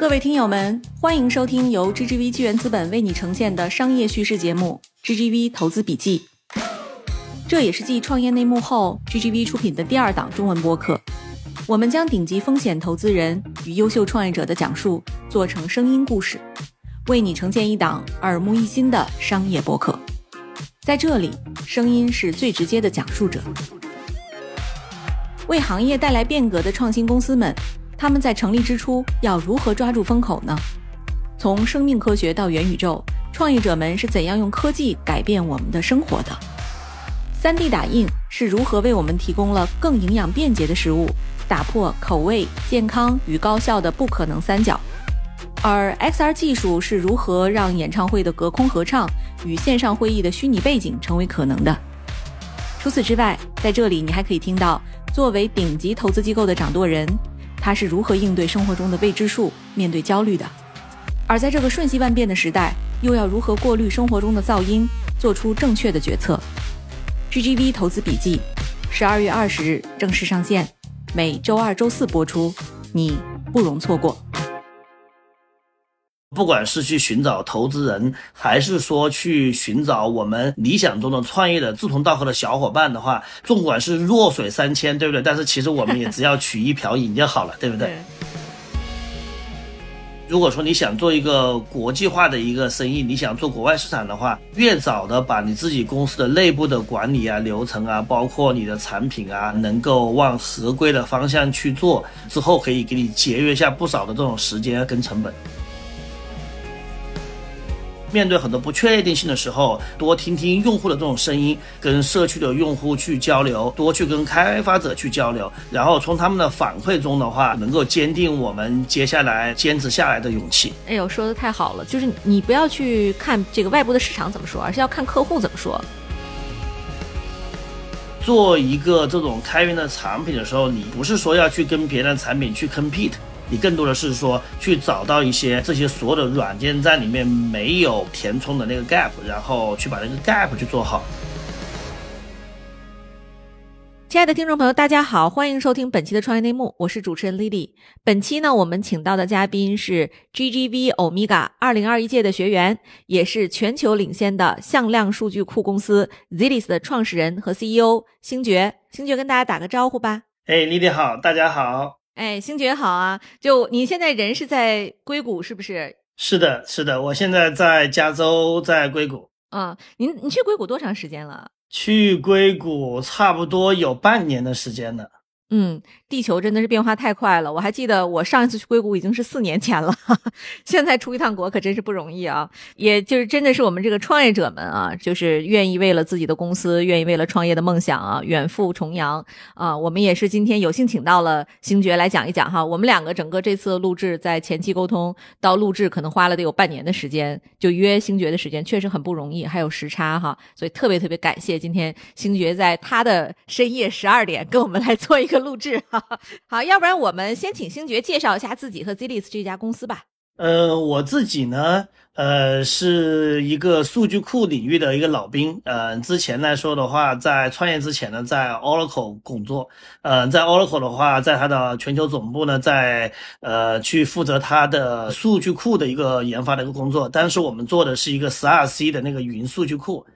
各位听友们，欢迎收听由 GGV 纪元资本为你呈现的商业叙事节目《GGV 投资笔记》。这也是继创业内幕后，GGV 出品的第二档中文播客。我们将顶级风险投资人与优秀创业者的讲述做成声音故事，为你呈现一档耳目一新的商业播客。在这里，声音是最直接的讲述者。为行业带来变革的创新公司们，他们在成立之初要如何抓住风口呢？从生命科学到元宇宙，创业者们是怎样用科技改变我们的生活的？3D 打印是如何为我们提供了更营养便捷的食物，打破口味、健康与高效的不可能三角？而 XR 技术是如何让演唱会的隔空合唱与线上会议的虚拟背景成为可能的？除此之外，在这里你还可以听到，作为顶级投资机构的掌舵人，他是如何应对生活中的未知数、面对焦虑的；而在这个瞬息万变的时代，又要如何过滤生活中的噪音，做出正确的决策？GGV 投资笔记，十二月二十日正式上线，每周二、周四播出，你不容错过。不管是去寻找投资人，还是说去寻找我们理想中的创业的志同道合的小伙伴的话，纵管是弱水三千，对不对？但是其实我们也只要取一瓢饮就好了，对不对？如果说你想做一个国际化的一个生意，你想做国外市场的话，越早的把你自己公司的内部的管理啊、流程啊，包括你的产品啊，能够往合规的方向去做，之后可以给你节约下不少的这种时间跟成本。面对很多不确定性的时候，多听听用户的这种声音，跟社区的用户去交流，多去跟开发者去交流，然后从他们的反馈中的话，能够坚定我们接下来坚持下来的勇气。哎呦，说的太好了，就是你不要去看这个外部的市场怎么说，而是要看客户怎么说。做一个这种开源的产品的时候，你不是说要去跟别人的产品去 compete。你更多的是说去找到一些这些所有的软件在里面没有填充的那个 gap，然后去把那个 gap 去做好。亲爱的听众朋友，大家好，欢迎收听本期的创业内幕，我是主持人 Lily。本期呢，我们请到的嘉宾是 GGV Omega 二零二一届的学员，也是全球领先的向量数据库公司 Zilis 的创始人和 CEO 星爵。星爵跟大家打个招呼吧。哎，Lily 好，大家好。哎，星爵好啊！就你现在人是在硅谷是不是？是的，是的，我现在在加州，在硅谷。啊，您你去硅谷多长时间了？去硅谷差不多有半年的时间了。嗯，地球真的是变化太快了。我还记得我上一次去硅谷已经是四年前了，现在出一趟国可真是不容易啊。也就是真的是我们这个创业者们啊，就是愿意为了自己的公司，愿意为了创业的梦想啊，远赴重洋啊。我们也是今天有幸请到了星爵来讲一讲哈。我们两个整个这次录制在前期沟通到录制可能花了得有半年的时间，就约星爵的时间确实很不容易，还有时差哈，所以特别特别感谢今天星爵在他的深夜十二点跟我们来做一个。录制哈 好，要不然我们先请星爵介绍一下自己和 Zilis 这家公司吧。呃，我自己呢，呃，是一个数据库领域的一个老兵。呃，之前来说的话，在创业之前呢，在 Oracle 工作。呃，在 Oracle 的话，在它的全球总部呢，在呃去负责它的数据库的一个研发的一个工作。但是我们做的是一个十二 C 的那个云数据库。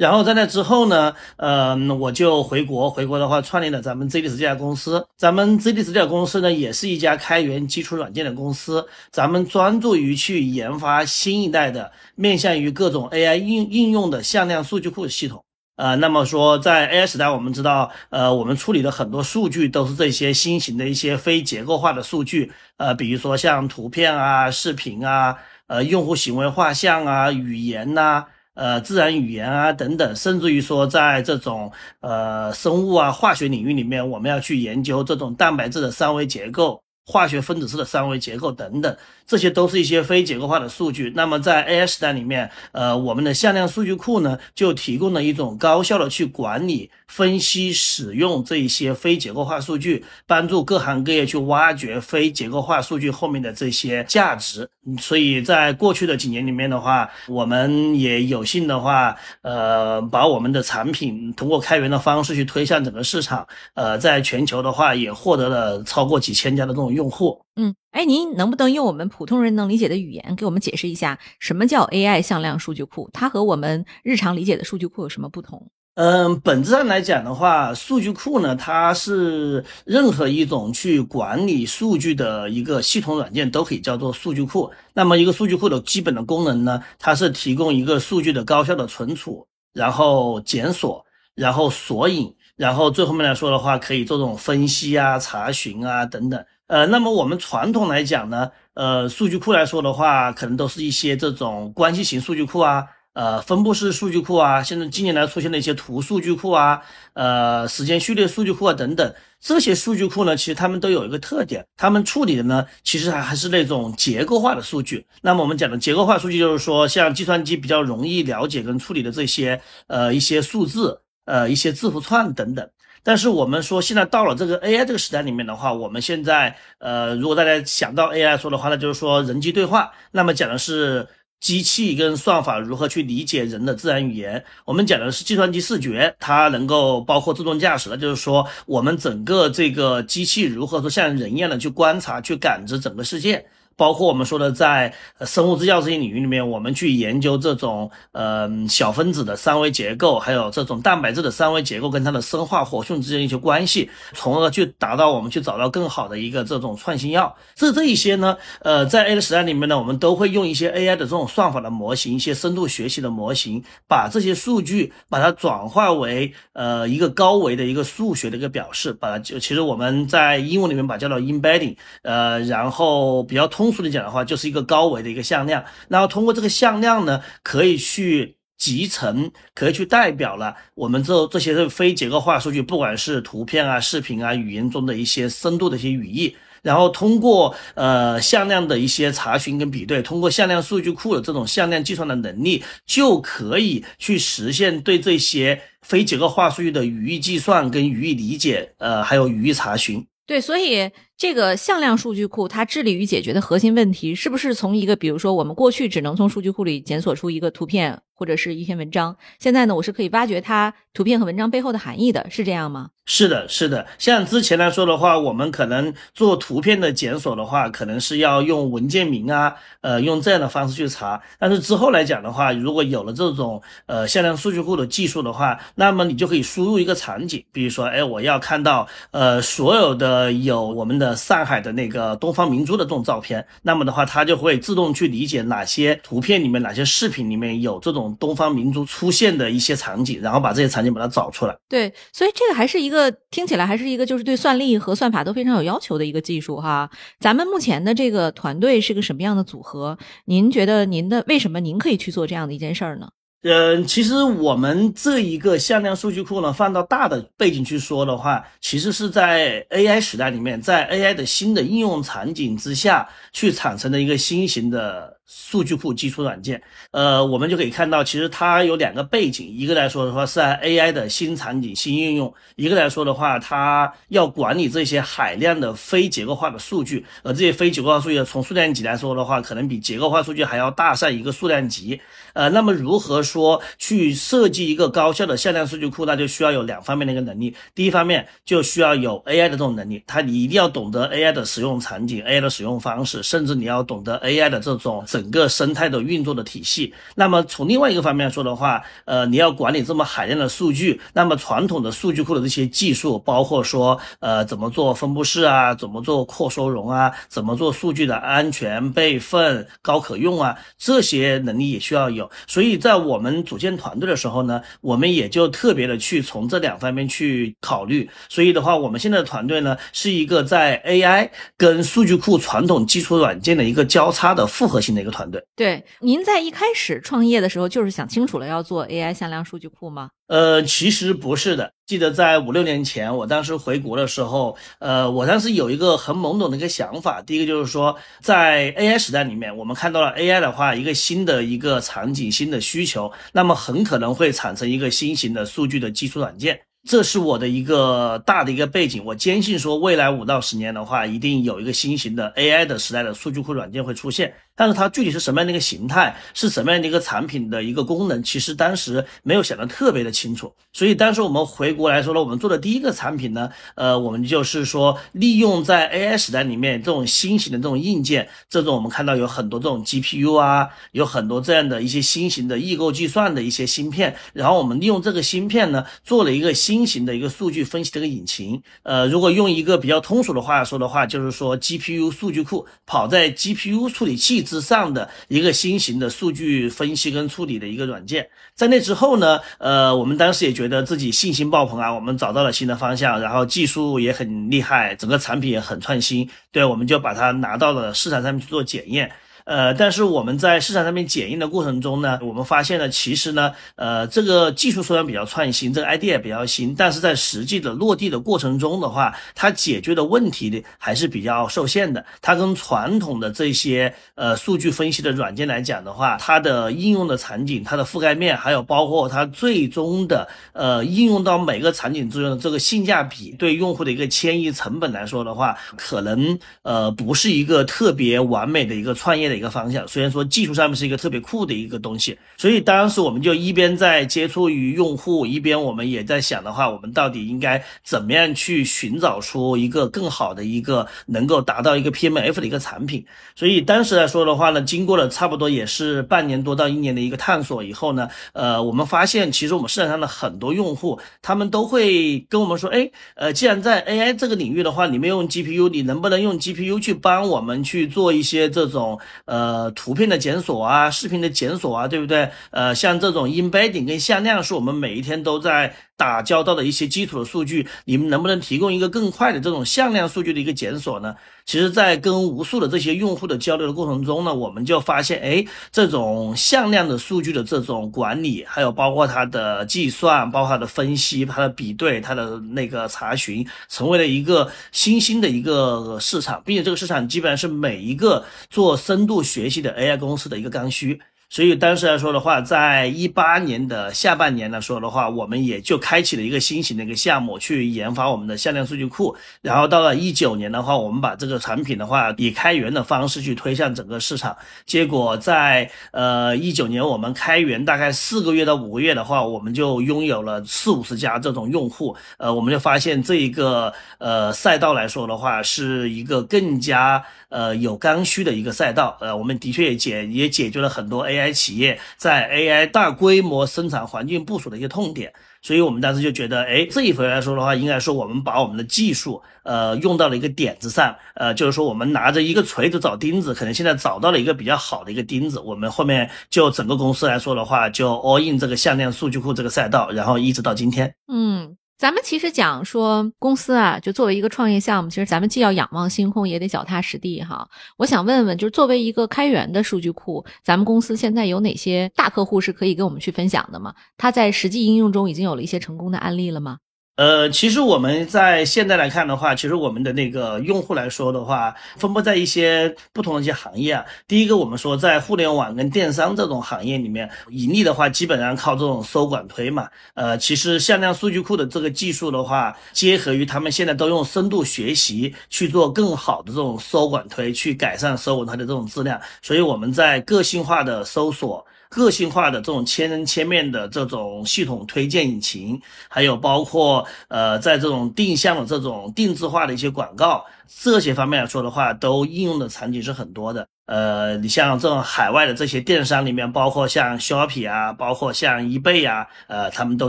然后在那之后呢，呃，我就回国，回国的话创立了咱们 z d s 这家公司。咱们 z d s 这家公司呢，也是一家开源基础软件的公司。咱们专注于去研发新一代的面向于各种 AI 应应用的向量数据库系统。呃，那么说在 AI 时代，我们知道，呃，我们处理的很多数据都是这些新型的一些非结构化的数据，呃，比如说像图片啊、视频啊、呃，用户行为画像啊、语言呐。呃，自然语言啊，等等，甚至于说，在这种呃生物啊、化学领域里面，我们要去研究这种蛋白质的三维结构。化学分子式的三维结构等等，这些都是一些非结构化的数据。那么在 AI 时代里面，呃，我们的向量数据库呢，就提供了一种高效的去管理、分析、使用这一些非结构化数据，帮助各行各业去挖掘非结构化数据后面的这些价值。所以在过去的几年里面的话，我们也有幸的话，呃，把我们的产品通过开源的方式去推向整个市场，呃，在全球的话也获得了超过几千家的这种用。用户。嗯，哎，您能不能用我们普通人能理解的语言给我们解释一下，什么叫 AI 向量数据库？它和我们日常理解的数据库有什么不同？嗯，本质上来讲的话，数据库呢，它是任何一种去管理数据的一个系统软件都可以叫做数据库。那么，一个数据库的基本的功能呢，它是提供一个数据的高效的存储，然后检索，然后索引，然后最后面来说的话，可以做这种分析啊、查询啊等等。呃，那么我们传统来讲呢，呃，数据库来说的话，可能都是一些这种关系型数据库啊。呃，分布式数据库啊，现在近年来出现的一些图数据库啊，呃，时间序列数据库啊等等，这些数据库呢，其实它们都有一个特点，它们处理的呢，其实还还是那种结构化的数据。那么我们讲的结构化数据，就是说像计算机比较容易了解跟处理的这些呃一些数字，呃一些字符串等等。但是我们说现在到了这个 AI 这个时代里面的话，我们现在呃，如果大家想到 AI 说的话，那就是说人机对话，那么讲的是。机器跟算法如何去理解人的自然语言？我们讲的是计算机视觉，它能够包括自动驾驶的，就是说我们整个这个机器如何说像人一样的去观察、去感知整个世界。包括我们说的，在生物制药这些领域里面，我们去研究这种呃小分子的三维结构，还有这种蛋白质的三维结构跟它的生化活性之间一些关系，从而去达到我们去找到更好的一个这种创新药。这这一些呢，呃，在 A 的时代里面呢，我们都会用一些 AI 的这种算法的模型，一些深度学习的模型，把这些数据把它转化为呃一个高维的一个数学的一个表示，把它就其实我们在英文里面把它叫做 embedding，呃，然后比较通。通俗的讲的话，就是一个高维的一个向量，然后通过这个向量呢，可以去集成，可以去代表了我们这这些非结构化数据，不管是图片啊、视频啊、语音中的一些深度的一些语义，然后通过呃向量的一些查询跟比对，通过向量数据库的这种向量计算的能力，就可以去实现对这些非结构化数据的语义计算跟语义理解，呃，还有语义查询。对，所以。这个向量数据库，它致力于解决的核心问题，是不是从一个，比如说我们过去只能从数据库里检索出一个图片或者是一篇文章，现在呢，我是可以挖掘它图片和文章背后的含义的，是这样吗？是的，是的。像之前来说的话，我们可能做图片的检索的话，可能是要用文件名啊，呃，用这样的方式去查。但是之后来讲的话，如果有了这种呃向量数据库的技术的话，那么你就可以输入一个场景，比如说，哎，我要看到呃所有的有我们的。上海的那个东方明珠的这种照片，那么的话，它就会自动去理解哪些图片里面、哪些视频里面有这种东方明珠出现的一些场景，然后把这些场景把它找出来。对，所以这个还是一个听起来还是一个就是对算力和算法都非常有要求的一个技术哈。咱们目前的这个团队是个什么样的组合？您觉得您的为什么您可以去做这样的一件事儿呢？嗯，其实我们这一个向量数据库呢，放到大的背景去说的话，其实是在 AI 时代里面，在 AI 的新的应用场景之下去产生的一个新型的。数据库基础软件，呃，我们就可以看到，其实它有两个背景，一个来说的话是在 AI 的新场景、新应用；一个来说的话，它要管理这些海量的非结构化的数据，而这些非结构化数据从数量级来说的话，可能比结构化数据还要大上一个数量级。呃，那么如何说去设计一个高效的向量数据库，那就需要有两方面的一个能力。第一方面就需要有 AI 的这种能力，它你一定要懂得 AI 的使用场景、AI 的使用方式，甚至你要懂得 AI 的这种整个生态的运作的体系。那么从另外一个方面说的话，呃，你要管理这么海量的数据，那么传统的数据库的这些技术，包括说呃怎么做分布式啊，怎么做扩收容啊，怎么做数据的安全备份、高可用啊，这些能力也需要有。所以在我们组建团队的时候呢，我们也就特别的去从这两方面去考虑。所以的话，我们现在的团队呢，是一个在 AI 跟数据库传统基础软件的一个交叉的复合型的一个团队。对，您在一开始创业的时候，就是想清楚了要做 AI 向量数据库吗？呃，其实不是的。记得在五六年前，我当时回国的时候，呃，我当时有一个很懵懂的一个想法。第一个就是说，在 AI 时代里面，我们看到了 AI 的话，一个新的一个场景、新的需求，那么很可能会产生一个新型的数据的基础软件。这是我的一个大的一个背景。我坚信说，未来五到十年的话，一定有一个新型的 AI 的时代的数据库软件会出现。但是它具体是什么样的一个形态，是什么样的一个产品的一个功能，其实当时没有想得特别的清楚。所以当时我们回国来说呢，我们做的第一个产品呢，呃，我们就是说利用在 AI 时代里面这种新型的这种硬件，这种我们看到有很多这种 GPU 啊，有很多这样的一些新型的异构计算的一些芯片，然后我们利用这个芯片呢，做了一个新型的一个数据分析的一个引擎。呃，如果用一个比较通俗的话说的话，就是说 GPU 数据库跑在 GPU 处理器之上的一个新型的数据分析跟处理的一个软件。在那之后呢，呃，我们当时也觉得自己信心爆棚啊，我们找到了新的方向，然后技术也很厉害，整个产品也很创新，对，我们就把它拿到了市场上面去做检验。呃，但是我们在市场上面检验的过程中呢，我们发现呢，其实呢，呃，这个技术虽然比较创新，这个 idea 也比较新，但是在实际的落地的过程中的话，它解决的问题还是比较受限的。它跟传统的这些呃数据分析的软件来讲的话，它的应用的场景、它的覆盖面，还有包括它最终的呃应用到每个场景之中的这个性价比，对用户的一个迁移成本来说的话，可能呃不是一个特别完美的一个创业的。一个方向，虽然说技术上面是一个特别酷的一个东西，所以当时我们就一边在接触于用户，一边我们也在想的话，我们到底应该怎么样去寻找出一个更好的一个能够达到一个 PMF 的一个产品。所以当时来说的话呢，经过了差不多也是半年多到一年的一个探索以后呢，呃，我们发现其实我们市场上的很多用户，他们都会跟我们说，哎，呃，既然在 AI 这个领域的话，你们用 GPU，你能不能用 GPU 去帮我们去做一些这种。呃，图片的检索啊，视频的检索啊，对不对？呃，像这种 embedding 跟向量是我们每一天都在打交道的一些基础的数据，你们能不能提供一个更快的这种向量数据的一个检索呢？其实，在跟无数的这些用户的交流的过程中呢，我们就发现，哎，这种向量的数据的这种管理，还有包括它的计算，包括它的分析、它的比对、它的那个查询，成为了一个新兴的一个市场，并且这个市场基本上是每一个做深度。学习的 AI 公司的一个刚需。所以当时来说的话，在一八年的下半年来说的话，我们也就开启了一个新型的一个项目，去研发我们的向量数据库。然后到了一九年的话，我们把这个产品的话以开源的方式去推向整个市场。结果在呃一九年我们开源大概四个月到五个月的话，我们就拥有了四五十家这种用户。呃，我们就发现这一个呃赛道来说的话，是一个更加呃有刚需的一个赛道。呃，我们的确也解也解决了很多 AI。企业在 AI 大规模生产环境部署的一些痛点，所以我们当时就觉得，哎，这一回来说的话，应该说我们把我们的技术，呃，用到了一个点子上，呃，就是说我们拿着一个锤子找钉子，可能现在找到了一个比较好的一个钉子，我们后面就整个公司来说的话，就 all in 这个向量数据库这个赛道，然后一直到今天，嗯。咱们其实讲说公司啊，就作为一个创业项目，其实咱们既要仰望星空，也得脚踏实地哈。我想问问，就是作为一个开源的数据库，咱们公司现在有哪些大客户是可以跟我们去分享的吗？它在实际应用中已经有了一些成功的案例了吗？呃，其实我们在现在来看的话，其实我们的那个用户来说的话，分布在一些不同的一些行业啊。第一个，我们说在互联网跟电商这种行业里面，盈利的话，基本上靠这种搜管推嘛。呃，其实向量数据库的这个技术的话，结合于他们现在都用深度学习去做更好的这种搜管推，去改善搜管推的这种质量。所以我们在个性化的搜索。个性化的这种千人千面的这种系统推荐引擎，还有包括呃，在这种定向的这种定制化的一些广告，这些方面来说的话，都应用的场景是很多的。呃，你像这种海外的这些电商里面，包括像 Shopee 啊，包括像 eBay 啊，呃，他们都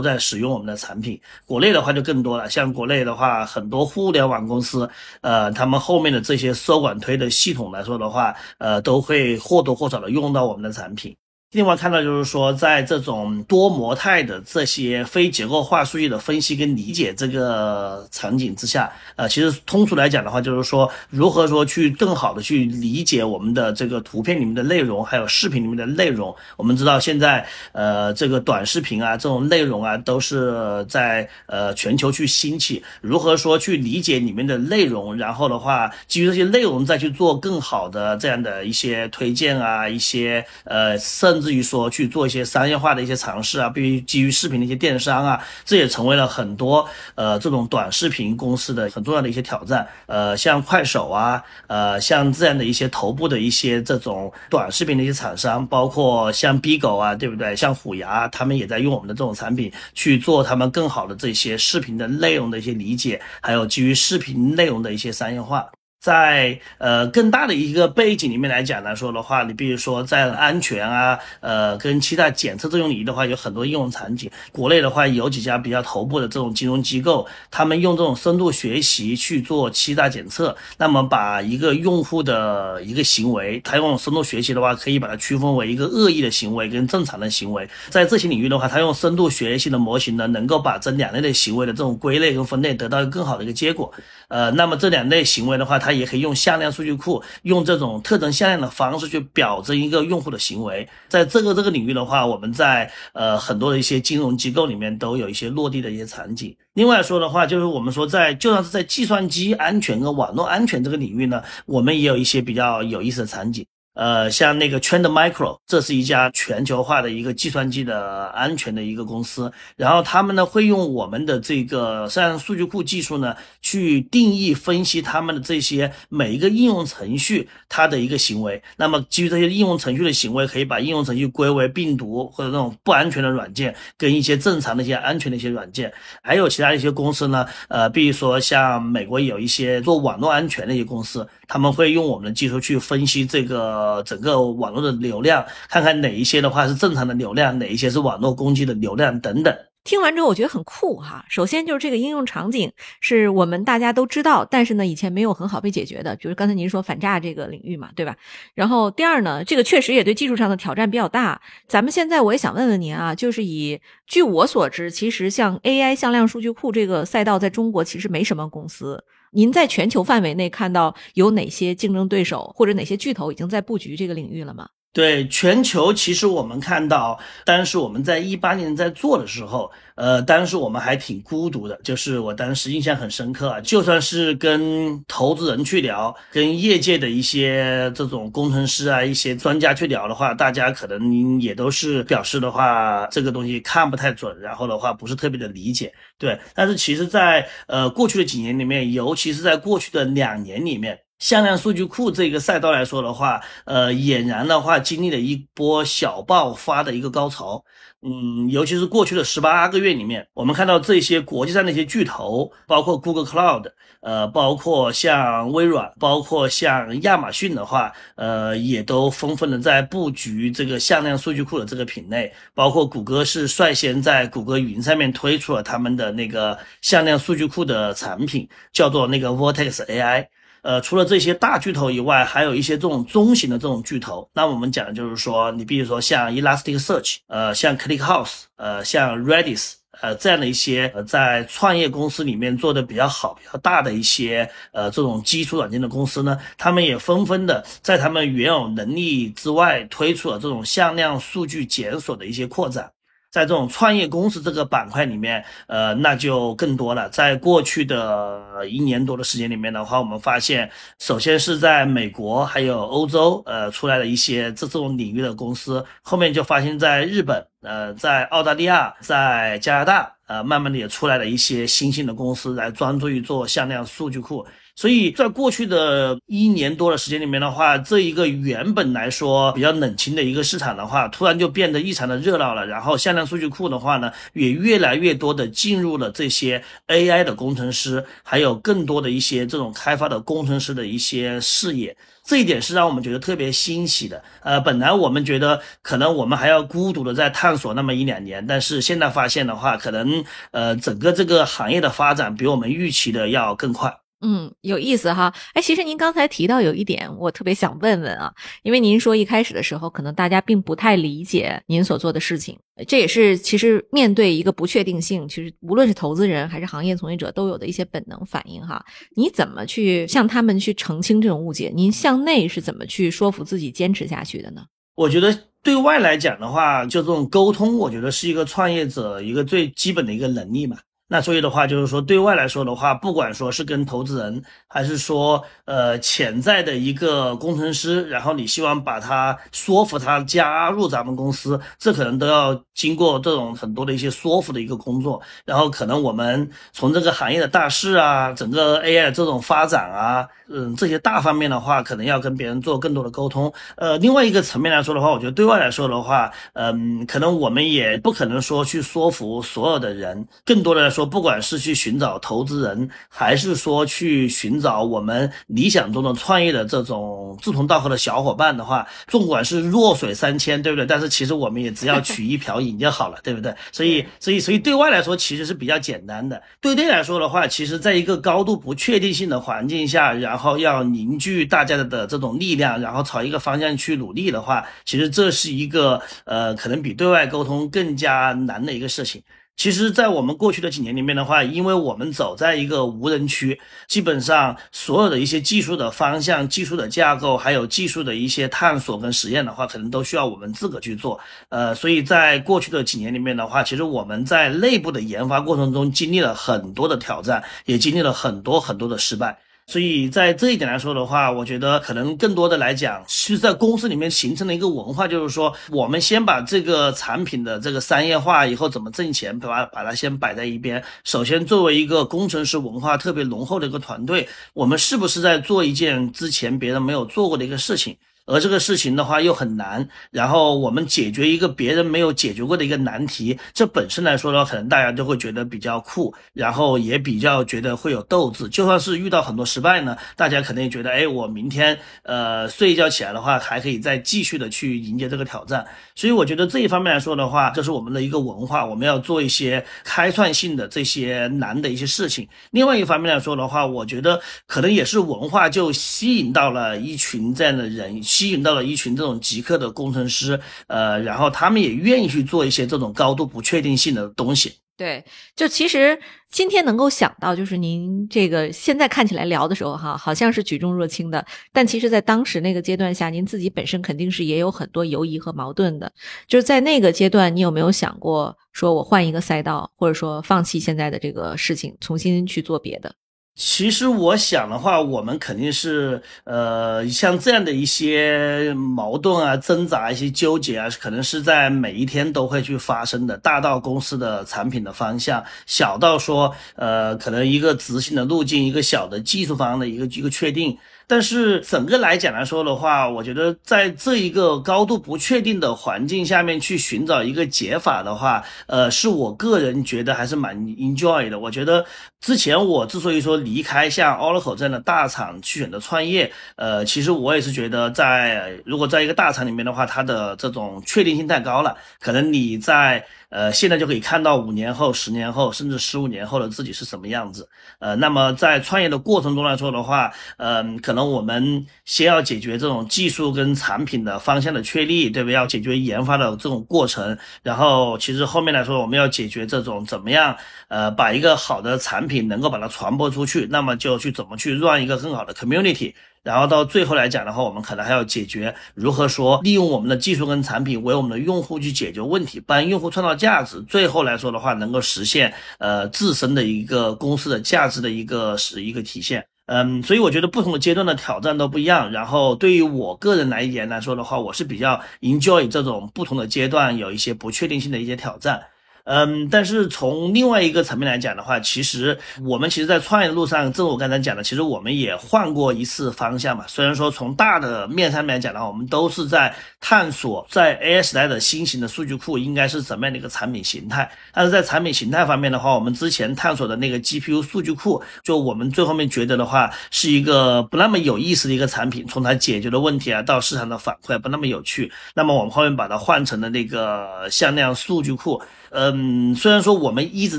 在使用我们的产品。国内的话就更多了，像国内的话，很多互联网公司，呃，他们后面的这些搜管推的系统来说的话，呃，都会或多或少的用到我们的产品。另外看到就是说，在这种多模态的这些非结构化数据的分析跟理解这个场景之下，呃，其实通俗来讲的话，就是说如何说去更好的去理解我们的这个图片里面的内容，还有视频里面的内容。我们知道现在，呃，这个短视频啊，这种内容啊，都是在呃全球去兴起。如何说去理解里面的内容，然后的话，基于这些内容再去做更好的这样的一些推荐啊，一些呃甚。至于说去做一些商业化的一些尝试啊，比如基于视频的一些电商啊，这也成为了很多呃这种短视频公司的很重要的一些挑战。呃，像快手啊，呃，像这样的一些头部的一些这种短视频的一些厂商，包括像 B 狗啊，对不对？像虎牙，他们也在用我们的这种产品去做他们更好的这些视频的内容的一些理解，还有基于视频内容的一些商业化。在呃更大的一个背景里面来讲来说的话，你比如说在安全啊，呃跟其他检测这种领域的话，有很多应用场景。国内的话有几家比较头部的这种金融机构，他们用这种深度学习去做欺诈检测，那么把一个用户的一个行为，他用深度学习的话，可以把它区分为一个恶意的行为跟正常的行为。在这些领域的话，他用深度学习的模型呢，能够把这两类的行为的这种归类跟分类，得到更好的一个结果。呃，那么这两类行为的话，它也可以用向量数据库，用这种特征向量的方式去表征一个用户的行为。在这个这个领域的话，我们在呃很多的一些金融机构里面都有一些落地的一些场景。另外说的话，就是我们说在就算是在计算机安全跟网络安全这个领域呢，我们也有一些比较有意思的场景。呃，像那个 Trend Micro，这是一家全球化的一个计算机的安全的一个公司。然后他们呢会用我们的这个摄像数据库技术呢，去定义分析他们的这些每一个应用程序它的一个行为。那么基于这些应用程序的行为，可以把应用程序归为病毒或者那种不安全的软件，跟一些正常的一些安全的一些软件。还有其他一些公司呢，呃，比如说像美国有一些做网络安全的一些公司，他们会用我们的技术去分析这个。呃，整个网络的流量，看看哪一些的话是正常的流量，哪一些是网络攻击的流量等等。听完之后，我觉得很酷哈。首先就是这个应用场景是我们大家都知道，但是呢，以前没有很好被解决的，比如刚才您说反诈这个领域嘛，对吧？然后第二呢，这个确实也对技术上的挑战比较大。咱们现在我也想问问您啊，就是以据我所知，其实像 AI 向量数据库这个赛道，在中国其实没什么公司。您在全球范围内看到有哪些竞争对手或者哪些巨头已经在布局这个领域了吗？对全球，其实我们看到，当时我们在一八年在做的时候，呃，当时我们还挺孤独的，就是我当时印象很深刻啊。就算是跟投资人去聊，跟业界的一些这种工程师啊、一些专家去聊的话，大家可能也都是表示的话，这个东西看不太准，然后的话不是特别的理解。对，但是其实，在呃过去的几年里面，尤其是在过去的两年里面。向量数据库这个赛道来说的话，呃，俨然的话经历了一波小爆发的一个高潮。嗯，尤其是过去的十八个月里面，我们看到这些国际上的一些巨头，包括 Google Cloud，呃，包括像微软，包括像亚马逊的话，呃，也都纷纷的在布局这个向量数据库的这个品类。包括谷歌是率先在谷歌云上面推出了他们的那个向量数据库的产品，叫做那个 Vortex AI。呃，除了这些大巨头以外，还有一些这种中型的这种巨头。那我们讲的就是说，你比如说像 Elasticsearch，呃，像 ClickHouse，呃，像 Redis，呃，这样的一些呃在创业公司里面做的比较好、比较大的一些呃这种基础软件的公司呢，他们也纷纷的在他们原有能力之外推出了这种向量数据检索的一些扩展。在这种创业公司这个板块里面，呃，那就更多了。在过去的一年多的时间里面的话，我们发现，首先是在美国还有欧洲，呃，出来了一些这种领域的公司，后面就发现，在日本，呃，在澳大利亚，在加拿大，呃，慢慢的也出来了一些新兴的公司，来专注于做向量数据库。所以在过去的一年多的时间里面的话，这一个原本来说比较冷清的一个市场的话，突然就变得异常的热闹了。然后向量数据库的话呢，也越来越多的进入了这些 AI 的工程师，还有更多的一些这种开发的工程师的一些视野。这一点是让我们觉得特别欣喜的。呃，本来我们觉得可能我们还要孤独的在探索那么一两年，但是现在发现的话，可能呃整个这个行业的发展比我们预期的要更快。嗯，有意思哈。哎，其实您刚才提到有一点，我特别想问问啊，因为您说一开始的时候，可能大家并不太理解您所做的事情，这也是其实面对一个不确定性，其实无论是投资人还是行业从业者都有的一些本能反应哈。你怎么去向他们去澄清这种误解？您向内是怎么去说服自己坚持下去的呢？我觉得对外来讲的话，就这种沟通，我觉得是一个创业者一个最基本的一个能力嘛。那所以的话，就是说对外来说的话，不管说是跟投资人，还是说呃潜在的一个工程师，然后你希望把他说服他加入咱们公司，这可能都要经过这种很多的一些说服的一个工作。然后可能我们从这个行业的大势啊，整个 AI 这种发展啊，嗯，这些大方面的话，可能要跟别人做更多的沟通。呃，另外一个层面来说的话，我觉得对外来说的话，嗯，可能我们也不可能说去说服所有的人，更多的来说。不管是去寻找投资人，还是说去寻找我们理想中的创业的这种志同道合的小伙伴的话，纵管是弱水三千，对不对？但是其实我们也只要 取一瓢饮就好了，对不对？所以，所以，所以对外来说其实是比较简单的。对内来说的话，其实在一个高度不确定性的环境下，然后然后要凝聚大家的的这种力量，然后朝一个方向去努力的话，其实这是一个呃，可能比对外沟通更加难的一个事情。其实，在我们过去的几年里面的话，因为我们走在一个无人区，基本上所有的一些技术的方向、技术的架构，还有技术的一些探索跟实验的话，可能都需要我们自个去做。呃，所以在过去的几年里面的话，其实我们在内部的研发过程中经历了很多的挑战，也经历了很多很多的失败。所以在这一点来说的话，我觉得可能更多的来讲，是在公司里面形成了一个文化，就是说，我们先把这个产品的这个商业化以后怎么挣钱，把把它先摆在一边。首先，作为一个工程师文化特别浓厚的一个团队，我们是不是在做一件之前别人没有做过的一个事情？而这个事情的话又很难，然后我们解决一个别人没有解决过的一个难题，这本身来说的话，可能大家都会觉得比较酷，然后也比较觉得会有斗志。就算是遇到很多失败呢，大家肯定也觉得，哎，我明天呃睡一觉起来的话，还可以再继续的去迎接这个挑战。所以我觉得这一方面来说的话，这是我们的一个文化，我们要做一些开创性的这些难的一些事情。另外一方面来说的话，我觉得可能也是文化就吸引到了一群这样的人。吸引到了一群这种极客的工程师，呃，然后他们也愿意去做一些这种高度不确定性的东西。对，就其实今天能够想到，就是您这个现在看起来聊的时候，哈，好像是举重若轻的，但其实，在当时那个阶段下，您自己本身肯定是也有很多犹疑和矛盾的。就是在那个阶段，你有没有想过，说我换一个赛道，或者说放弃现在的这个事情，重新去做别的？其实我想的话，我们肯定是，呃，像这样的一些矛盾啊、挣扎、一些纠结啊，可能是在每一天都会去发生的。大到公司的产品的方向，小到说，呃，可能一个执行的路径，一个小的技术方案的一个一个确定。但是整个来讲来说的话，我觉得在这一个高度不确定的环境下面去寻找一个解法的话，呃，是我个人觉得还是蛮 enjoy 的。我觉得之前我之所以说离开像 Oracle 这样的大厂去选择创业，呃，其实我也是觉得在如果在一个大厂里面的话，它的这种确定性太高了，可能你在。呃，现在就可以看到五年后、十年后，甚至十五年后的自己是什么样子。呃，那么在创业的过程中来说的话，嗯，可能我们先要解决这种技术跟产品的方向的确立，对不对？要解决研发的这种过程，然后其实后面来说，我们要解决这种怎么样，呃，把一个好的产品能够把它传播出去，那么就去怎么去 run 一个更好的 community。然后到最后来讲的话，我们可能还要解决如何说利用我们的技术跟产品为我们的用户去解决问题，帮用户创造价值。最后来说的话，能够实现呃自身的一个公司的价值的一个是一个体现。嗯，所以我觉得不同的阶段的挑战都不一样。然后对于我个人来言来说的话，我是比较 enjoy 这种不同的阶段有一些不确定性的一些挑战。嗯，但是从另外一个层面来讲的话，其实我们其实，在创业的路上，正如我刚才讲的，其实我们也换过一次方向嘛。虽然说从大的面上面来讲的话，我们都是在探索在 AI 时代的新型的数据库应该是怎么样的一个产品形态。但是在产品形态方面的话，我们之前探索的那个 GPU 数据库，就我们最后面觉得的话，是一个不那么有意思的一个产品。从它解决的问题啊，到市场的反馈不那么有趣。那么我们后面把它换成了那个向量数据库。嗯，虽然说我们一直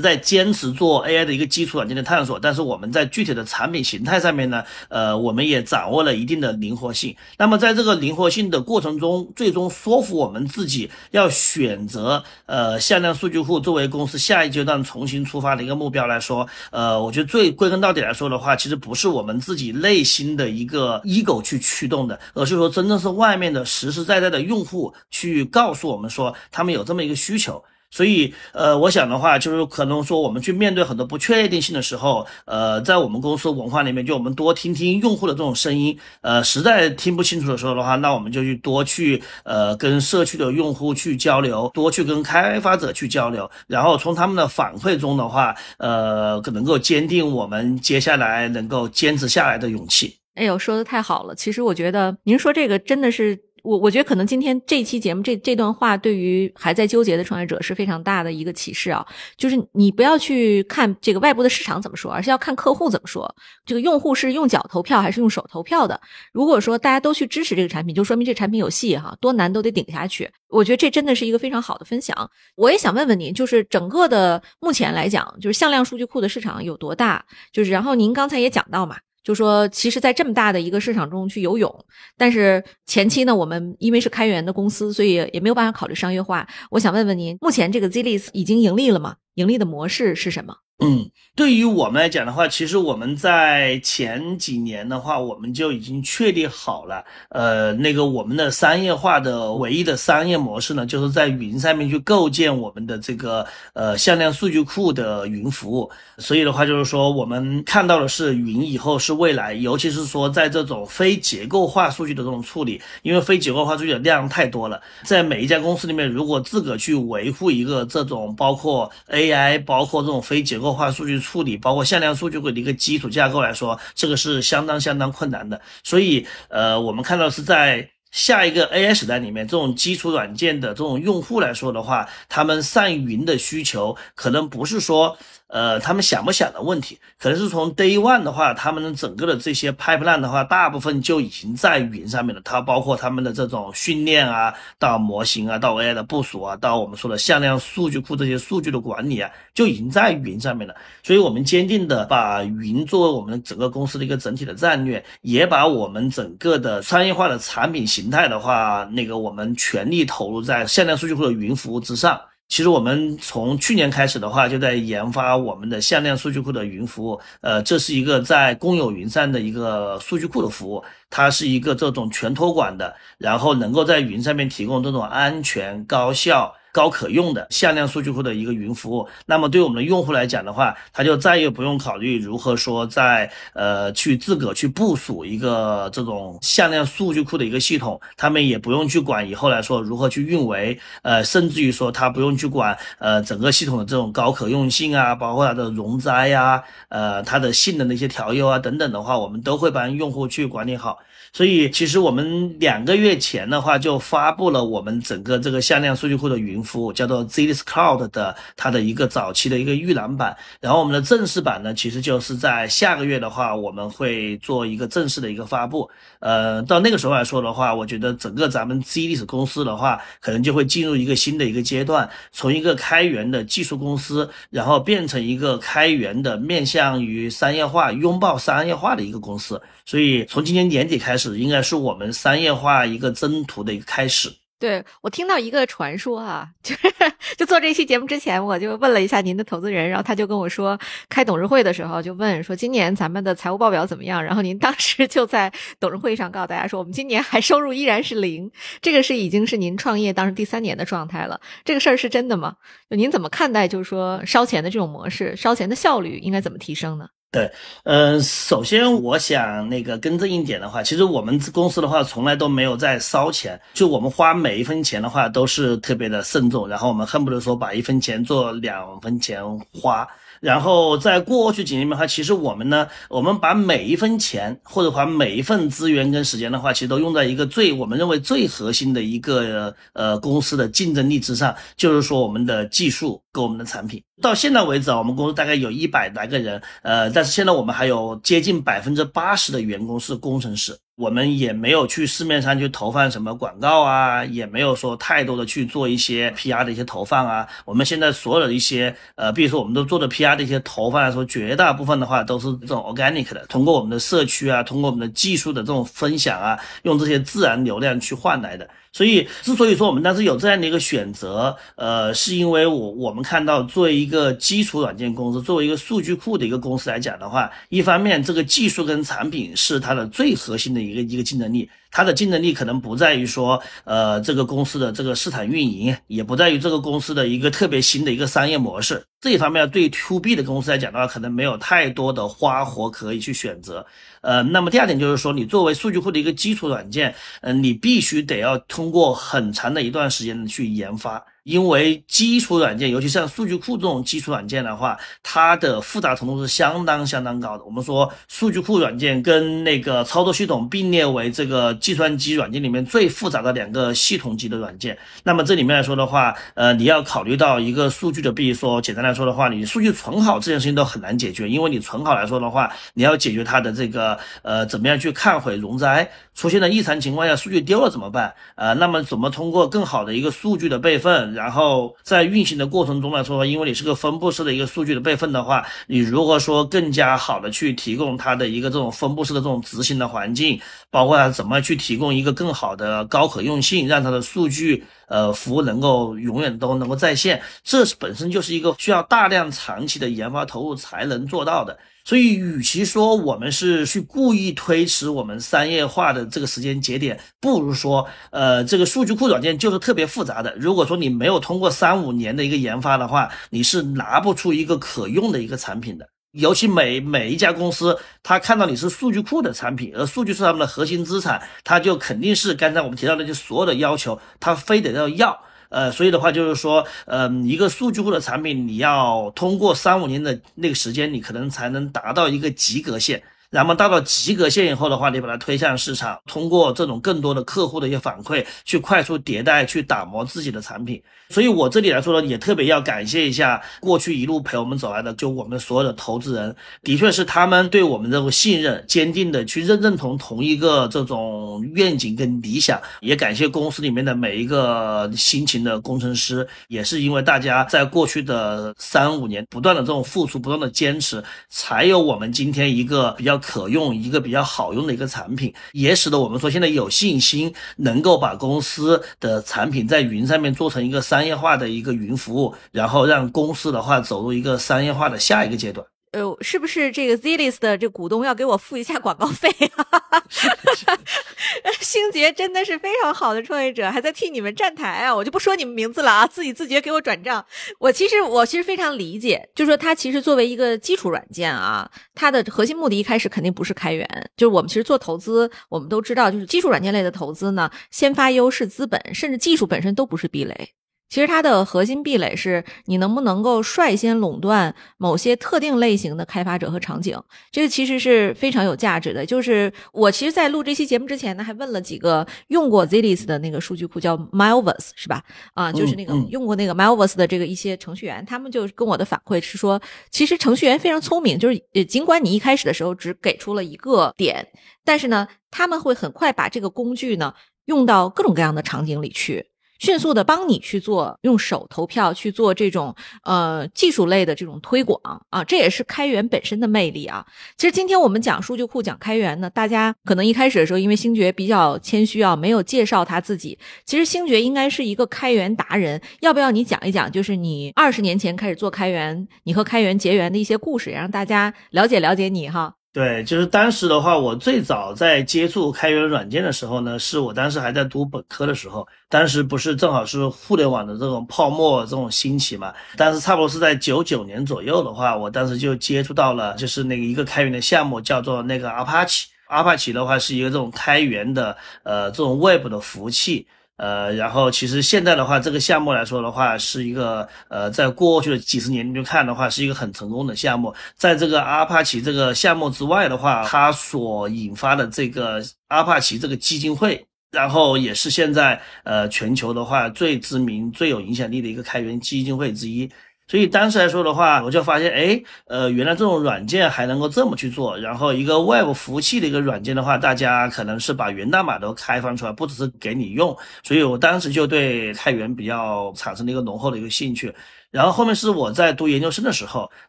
在坚持做 AI 的一个基础软件的探索，但是我们在具体的产品形态上面呢，呃，我们也掌握了一定的灵活性。那么在这个灵活性的过程中，最终说服我们自己要选择呃向量数据库作为公司下一阶段重新出发的一个目标来说，呃，我觉得最归根到底来说的话，其实不是我们自己内心的一个 ego 去驱动的，而是说真正是外面的实实在在的用户去告诉我们说他们有这么一个需求。所以，呃，我想的话，就是可能说我们去面对很多不确定性的时候，呃，在我们公司文化里面，就我们多听听用户的这种声音，呃，实在听不清楚的时候的话，那我们就去多去，呃，跟社区的用户去交流，多去跟开发者去交流，然后从他们的反馈中的话，呃，能够坚定我们接下来能够坚持下来的勇气。哎呦，说的太好了！其实我觉得您说这个真的是。我我觉得可能今天这期节目这这段话对于还在纠结的创业者是非常大的一个启示啊，就是你不要去看这个外部的市场怎么说，而是要看客户怎么说。这个用户是用脚投票还是用手投票的？如果说大家都去支持这个产品，就说明这产品有戏哈，多难都得顶下去。我觉得这真的是一个非常好的分享。我也想问问您，就是整个的目前来讲，就是向量数据库的市场有多大？就是然后您刚才也讲到嘛。就说，其实，在这么大的一个市场中去游泳，但是前期呢，我们因为是开源的公司，所以也没有办法考虑商业化。我想问问您，目前这个 Zlis 已经盈利了吗？盈利的模式是什么？嗯，对于我们来讲的话，其实我们在前几年的话，我们就已经确立好了，呃，那个我们的商业化的唯一的商业模式呢，就是在云上面去构建我们的这个呃向量数据库的云服务。所以的话，就是说我们看到的是云以后是未来，尤其是说在这种非结构化数据的这种处理，因为非结构化数据的量太多了，在每一家公司里面，如果自个去维护一个这种包括 AI，包括这种非结构。化数据处理，包括向量数据库的一个基础架构来说，这个是相当相当困难的。所以，呃，我们看到是在下一个 AI 时代里面，这种基础软件的这种用户来说的话，他们上云的需求可能不是说。呃，他们想不想的问题，可能是从 day one 的话，他们整个的这些 pipeline 的话，大部分就已经在云上面了。它包括他们的这种训练啊，到模型啊，到 AI 的部署啊，到我们说的向量数据库这些数据的管理啊，就已经在云上面了。所以，我们坚定的把云作为我们整个公司的一个整体的战略，也把我们整个的商业化的产品形态的话，那个我们全力投入在向量数据库的云服务之上。其实我们从去年开始的话，就在研发我们的向量数据库的云服务。呃，这是一个在公有云上的一个数据库的服务，它是一个这种全托管的，然后能够在云上面提供这种安全、高效。高可用的向量数据库的一个云服务，那么对我们的用户来讲的话，他就再也不用考虑如何说在呃去自个去部署一个这种向量数据库的一个系统，他们也不用去管以后来说如何去运维，呃，甚至于说他不用去管呃整个系统的这种高可用性啊，包括它的容灾呀，呃，它的性能的一些调优啊等等的话，我们都会帮用户去管理好。所以其实我们两个月前的话就发布了我们整个这个向量数据库的云服务，叫做 Zlis Cloud 的它的一个早期的一个预览版。然后我们的正式版呢，其实就是在下个月的话，我们会做一个正式的一个发布。呃，到那个时候来说的话，我觉得整个咱们 Zlis 公司的话，可能就会进入一个新的一个阶段，从一个开源的技术公司，然后变成一个开源的面向于商业化、拥抱商业化的一个公司。所以从今年年底开始，应该是我们商业化一个征途的一个开始。对我听到一个传说啊，就是就做这期节目之前，我就问了一下您的投资人，然后他就跟我说，开董事会的时候就问说，今年咱们的财务报表怎么样？然后您当时就在董事会上告诉大家说，我们今年还收入依然是零，这个是已经是您创业当时第三年的状态了。这个事儿是真的吗？就您怎么看待？就是说烧钱的这种模式，烧钱的效率应该怎么提升呢？对，嗯，首先我想那个更正一点的话，其实我们公司的话从来都没有在烧钱，就我们花每一分钱的话都是特别的慎重，然后我们恨不得说把一分钱做两分钱花。然后在过去几年的话，其实我们呢，我们把每一分钱或者把每一份资源跟时间的话，其实都用在一个最我们认为最核心的一个呃公司的竞争力之上，就是说我们的技术给我们的产品。到现在为止啊，我们公司大概有一百来个人，呃，但是现在我们还有接近百分之八十的员工是工程师。我们也没有去市面上去投放什么广告啊，也没有说太多的去做一些 PR 的一些投放啊。我们现在所有的一些呃，比如说我们都做的 PR 的一些投放来说，绝大部分的话都是这种 organic 的，通过我们的社区啊，通过我们的技术的这种分享啊，用这些自然流量去换来的。所以，之所以说我们当时有这样的一个选择，呃，是因为我我们看到，作为一个基础软件公司，作为一个数据库的一个公司来讲的话，一方面这个技术跟产品是它的最核心的一个一个竞争力。它的竞争力可能不在于说，呃，这个公司的这个市场运营，也不在于这个公司的一个特别新的一个商业模式。这一方面，对 to B 的公司来讲的话，可能没有太多的花活可以去选择。呃，那么第二点就是说，你作为数据库的一个基础软件，嗯，你必须得要通过很长的一段时间去研发。因为基础软件，尤其像数据库这种基础软件的话，它的复杂程度是相当相当高的。我们说数据库软件跟那个操作系统并列为这个计算机软件里面最复杂的两个系统级的软件。那么这里面来说的话，呃，你要考虑到一个数据的，比如说简单来说的话，你数据存好这件事情都很难解决，因为你存好来说的话，你要解决它的这个呃怎么样去看毁容灾，出现了异常情况下，数据丢了怎么办？呃，那么怎么通过更好的一个数据的备份？然后在运行的过程中来说，因为你是个分布式的一个数据的备份的话，你如果说更加好的去提供它的一个这种分布式的这种执行的环境，包括它怎么去提供一个更好的高可用性，让它的数据呃服务能够永远都能够在线，这是本身就是一个需要大量长期的研发投入才能做到的。所以，与其说我们是去故意推迟我们商业化的这个时间节点，不如说，呃，这个数据库软件就是特别复杂的。如果说你没有通过三五年的一个研发的话，你是拿不出一个可用的一个产品的。尤其每每一家公司，他看到你是数据库的产品，而数据是他们的核心资产，他就肯定是刚才我们提到的就所有的要求，他非得要要。呃，所以的话就是说，嗯，一个数据库的产品，你要通过三五年的那个时间，你可能才能达到一个及格线。然后到了及格线以后的话，你把它推向市场，通过这种更多的客户的一些反馈，去快速迭代，去打磨自己的产品。所以我这里来说呢，也特别要感谢一下过去一路陪我们走来的，就我们所有的投资人，的确是他们对我们这种信任，坚定的去认认同同一个这种愿景跟理想。也感谢公司里面的每一个辛勤的工程师，也是因为大家在过去的三五年不断的这种付出，不断的坚持，才有我们今天一个比较。可用一个比较好用的一个产品，也使得我们说现在有信心能够把公司的产品在云上面做成一个商业化的一个云服务，然后让公司的话走入一个商业化的下一个阶段。呃，是不是这个 Zilis 的这股东要给我付一下广告费啊？星杰真的是非常好的创业者，还在替你们站台啊！我就不说你们名字了啊，自己自觉给我转账。我其实我其实非常理解，就是说它其实作为一个基础软件啊，它的核心目的一开始肯定不是开源。就是我们其实做投资，我们都知道，就是基础软件类的投资呢，先发优势资本，甚至技术本身都不是壁垒。其实它的核心壁垒是你能不能够率先垄断某些特定类型的开发者和场景，这个其实是非常有价值的。就是我其实，在录这期节目之前呢，还问了几个用过 Zilis 的那个数据库，叫 Milvus，是吧？啊，就是那个用过那个 Milvus 的这个一些程序员，他们就跟我的反馈是说，其实程序员非常聪明，就是尽管你一开始的时候只给出了一个点，但是呢，他们会很快把这个工具呢用到各种各样的场景里去。迅速的帮你去做用手投票去做这种呃技术类的这种推广啊，这也是开源本身的魅力啊。其实今天我们讲数据库讲开源呢，大家可能一开始的时候因为星爵比较谦虚啊，没有介绍他自己。其实星爵应该是一个开源达人，要不要你讲一讲？就是你二十年前开始做开源，你和开源结缘的一些故事，让大家了解了解你哈。对，就是当时的话，我最早在接触开源软件的时候呢，是我当时还在读本科的时候，当时不是正好是互联网的这种泡沫这种兴起嘛，但是差不多是在九九年左右的话，我当时就接触到了，就是那个一个开源的项目，叫做那个 Apache，Apache 的话是一个这种开源的呃这种 Web 的服务器。呃，然后其实现在的话，这个项目来说的话，是一个呃，在过去的几十年里看的话，是一个很成功的项目。在这个阿帕奇这个项目之外的话，它所引发的这个阿帕奇这个基金会，然后也是现在呃全球的话最知名、最有影响力的一个开源基金会之一。所以当时来说的话，我就发现，哎，呃，原来这种软件还能够这么去做。然后一个 Web 服务器的一个软件的话，大家可能是把源代码都开放出来，不只是给你用。所以我当时就对开源比较产生了一个浓厚的一个兴趣。然后后面是我在读研究生的时候，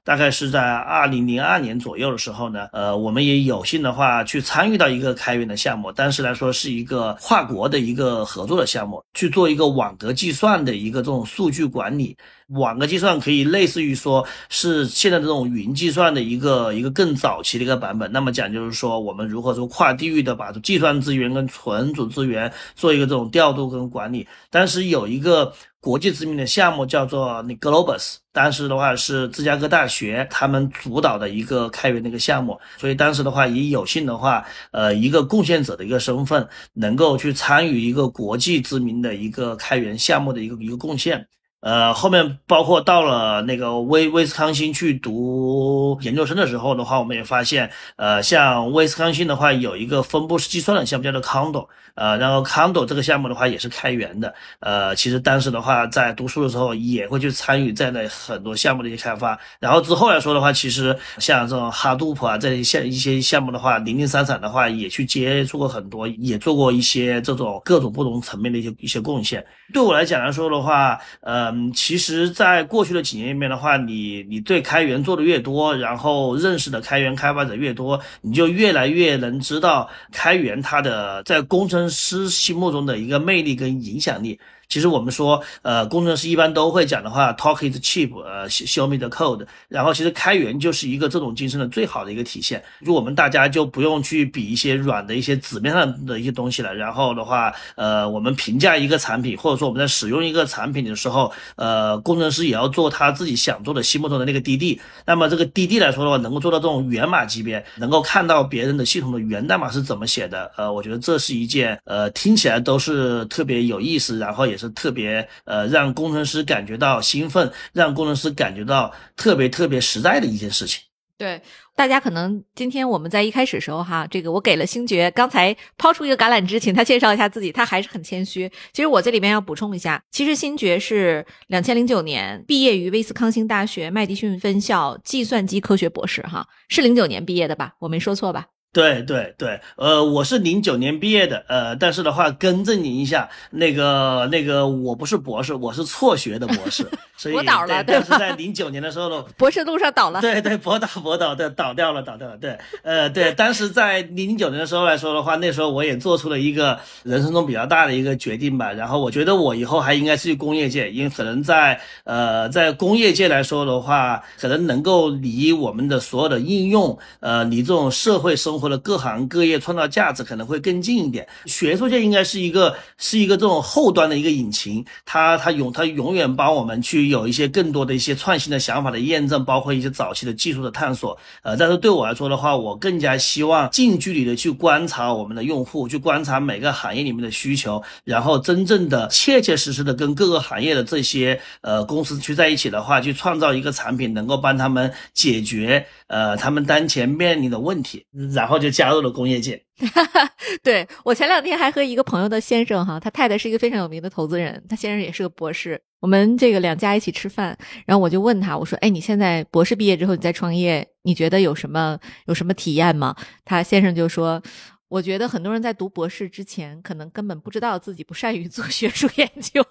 大概是在二零零二年左右的时候呢，呃，我们也有幸的话去参与到一个开源的项目，当时来说是一个跨国的一个合作的项目，去做一个网格计算的一个这种数据管理。网格计算可以类似于说是现在这种云计算的一个一个更早期的一个版本。那么讲就是说我们如何说跨地域的把计算资源跟存储资源做一个这种调度跟管理。当时有一个国际知名的项目叫做那 Globus，当时的话是芝加哥大学他们主导的一个开源的一个项目，所以当时的话也有幸的话，呃，一个贡献者的一个身份，能够去参与一个国际知名的一个开源项目的一个一个贡献。呃，后面包括到了那个威威斯康星去读研究生的时候的话，我们也发现，呃，像威斯康星的话，有一个分布式计算的项目叫做 Condo，呃，然后 Condo 这个项目的话也是开源的，呃，其实当时的话在读书的时候也会去参与在那很多项目的一些开发，然后之后来说的话，其实像这种 Hadoop 啊，这些一些项目的话，零零散散的话也去接触过很多，也做过一些这种各种不同层面的一些一些贡献。对我来讲来说的话，呃。嗯，其实，在过去的几年里面的话，你你对开源做的越多，然后认识的开源开发者越多，你就越来越能知道开源它的在工程师心目中的一个魅力跟影响力。其实我们说，呃，工程师一般都会讲的话，talk is cheap，呃，show me the code。然后其实开源就是一个这种精神的最好的一个体现。就我们大家就不用去比一些软的一些纸面上的一些东西了。然后的话，呃，我们评价一个产品，或者说我们在使用一个产品的时候，呃，工程师也要做他自己想做的心目中的那个 DD。那么这个 DD 来说的话，能够做到这种源码级别，能够看到别人的系统的源代码是怎么写的，呃，我觉得这是一件，呃，听起来都是特别有意思，然后也。也是特别呃，让工程师感觉到兴奋，让工程师感觉到特别特别实在的一件事情。对，大家可能今天我们在一开始时候哈，这个我给了星爵刚才抛出一个橄榄枝，请他介绍一下自己，他还是很谦虚。其实我这里面要补充一下，其实星爵是两千零九年毕业于威斯康星大学麦迪逊分校计算机科学博士，哈，是零九年毕业的吧？我没说错吧？对对对，呃，我是零九年毕业的，呃，但是的话更正您一下，那个那个我不是博士，我是辍学的博士，所以我倒了，但是在零九年的时候呢，博士路上倒了，对对，博倒博倒的倒掉了，倒掉了，对，呃对，当时在零九年的时候来说的话，那时候我也做出了一个人生中比较大的一个决定吧，然后我觉得我以后还应该是去工业界，因为可能在呃在工业界来说的话，可能能够离我们的所有的应用，呃，离这种社会生活。或者各行各业创造价值可能会更近一点，学术界应该是一个是一个这种后端的一个引擎，它它永它永远帮我们去有一些更多的一些创新的想法的验证，包括一些早期的技术的探索。呃，但是对我来说的话，我更加希望近距离的去观察我们的用户，去观察每个行业里面的需求，然后真正的切切实实的跟各个行业的这些呃公司去在一起的话，去创造一个产品，能够帮他们解决呃他们当前面临的问题，然后。就加入了工业界。对我前两天还和一个朋友的先生哈，他太太是一个非常有名的投资人，他先生也是个博士。我们这个两家一起吃饭，然后我就问他，我说：“哎，你现在博士毕业之后你再创业，你觉得有什么有什么体验吗？”他先生就说。我觉得很多人在读博士之前，可能根本不知道自己不善于做学术研究，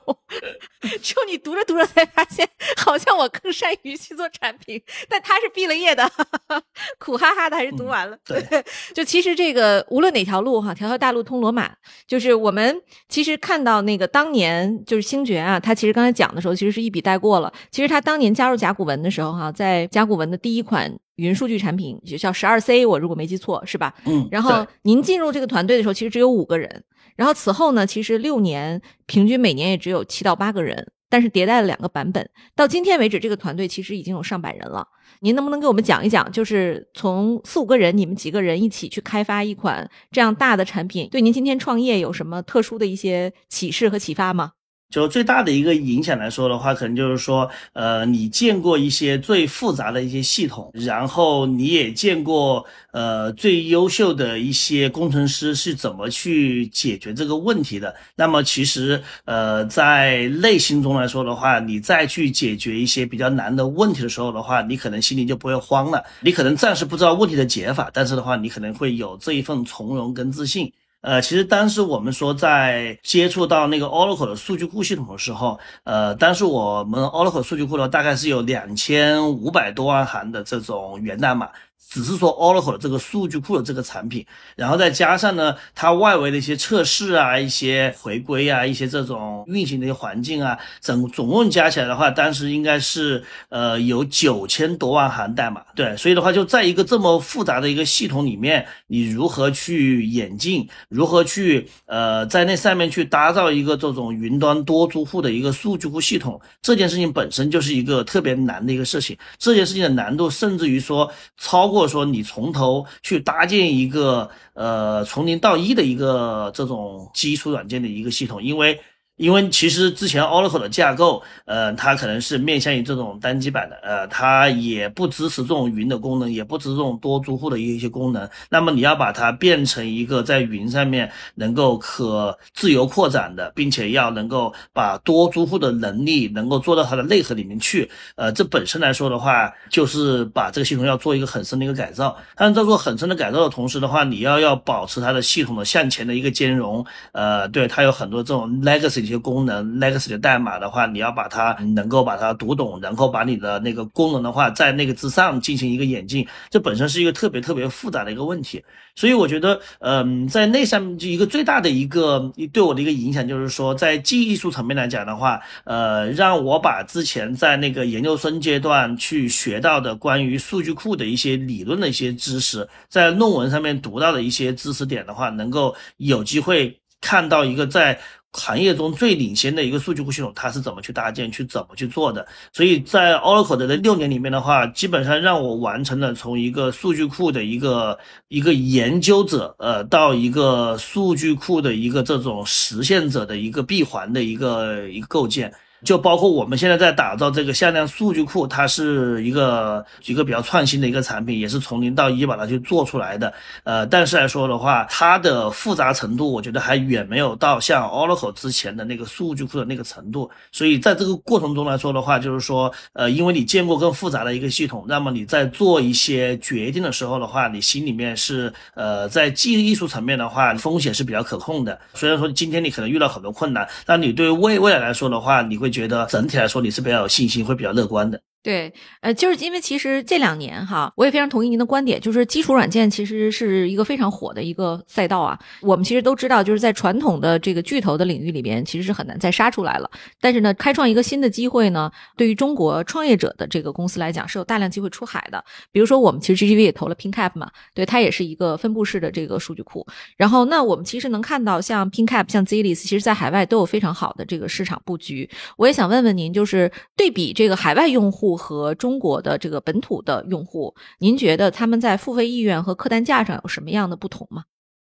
只有你读着读着才发现，好像我更善于去做产品。但他是毕了业的，苦哈哈的还是读完了。对，就其实这个无论哪条路哈，条条大路通罗马。就是我们其实看到那个当年就是星爵啊，他其实刚才讲的时候，其实是一笔带过了。其实他当年加入甲骨文的时候哈，在甲骨文的第一款。云数据产品就叫十二 C，我如果没记错是吧？嗯。然后您进入这个团队的时候，其实只有五个人。然后此后呢，其实六年平均每年也只有七到八个人，但是迭代了两个版本。到今天为止，这个团队其实已经有上百人了。您能不能给我们讲一讲，就是从四五个人，你们几个人一起去开发一款这样大的产品，对您今天创业有什么特殊的一些启示和启发吗？就最大的一个影响来说的话，可能就是说，呃，你见过一些最复杂的一些系统，然后你也见过，呃，最优秀的一些工程师是怎么去解决这个问题的。那么其实，呃，在内心中来说的话，你再去解决一些比较难的问题的时候的话，你可能心里就不会慌了。你可能暂时不知道问题的解法，但是的话，你可能会有这一份从容跟自信。呃，其实当时我们说在接触到那个 Oracle 的数据库系统的时候，呃，当时我们 Oracle 数据库呢大概是有两千五百多万行的这种源代码。只是说 Oracle 的这个数据库的这个产品，然后再加上呢，它外围的一些测试啊、一些回归啊、一些这种运行的一些环境啊，总总共加起来的话，当时应该是呃有九千多万行代码。对，所以的话就在一个这么复杂的一个系统里面，你如何去演进，如何去呃在那上面去打造一个这种云端多租户的一个数据库系统，这件事情本身就是一个特别难的一个事情。这件事情的难度甚至于说超包括。说你从头去搭建一个呃从零到一的一个这种基础软件的一个系统，因为。因为其实之前 Oracle 的架构，呃，它可能是面向于这种单机版的，呃，它也不支持这种云的功能，也不支持这种多租户的一些功能。那么你要把它变成一个在云上面能够可自由扩展的，并且要能够把多租户的能力能够做到它的内核里面去，呃，这本身来说的话，就是把这个系统要做一个很深的一个改造。但是在做很深的改造的同时的话，你要要保持它的系统的向前的一个兼容，呃，对，它有很多这种 legacy。一些功能，legacy 的代码的话，你要把它能够把它读懂，然后把你的那个功能的话，在那个之上进行一个演进，这本身是一个特别特别复杂的一个问题。所以我觉得，嗯，在那上面就一个最大的一个对我的一个影响，就是说，在技术层面来讲的话，呃，让我把之前在那个研究生阶段去学到的关于数据库的一些理论的一些知识，在论文上面读到的一些知识点的话，能够有机会看到一个在。行业中最领先的一个数据库系统，它是怎么去搭建、去怎么去做的？所以在 Oracle 的这六年里面的话，基本上让我完成了从一个数据库的一个一个研究者，呃，到一个数据库的一个这种实现者的一个闭环的一个一个构建。就包括我们现在在打造这个向量数据库，它是一个一个比较创新的一个产品，也是从零到一把它去做出来的。呃，但是来说的话，它的复杂程度，我觉得还远没有到像 Oracle 之前的那个数据库的那个程度。所以在这个过程中来说的话，就是说，呃，因为你见过更复杂的一个系统，那么你在做一些决定的时候的话，你心里面是呃，在技艺术层面的话，风险是比较可控的。虽然说今天你可能遇到很多困难，但你对未未来来说的话，你会。觉得整体来说你是比较有信心，会比较乐观的。对，呃，就是因为其实这两年哈，我也非常同意您的观点，就是基础软件其实是一个非常火的一个赛道啊。我们其实都知道，就是在传统的这个巨头的领域里边，其实是很难再杀出来了。但是呢，开创一个新的机会呢，对于中国创业者的这个公司来讲，是有大量机会出海的。比如说，我们其实 GGV 也投了 PinCap 嘛，对，它也是一个分布式的这个数据库。然后，那我们其实能看到，像 PinCap、像 Zilis，其实在海外都有非常好的这个市场布局。我也想问问您，就是对比这个海外用户。和中国的这个本土的用户，您觉得他们在付费意愿和客单价上有什么样的不同吗？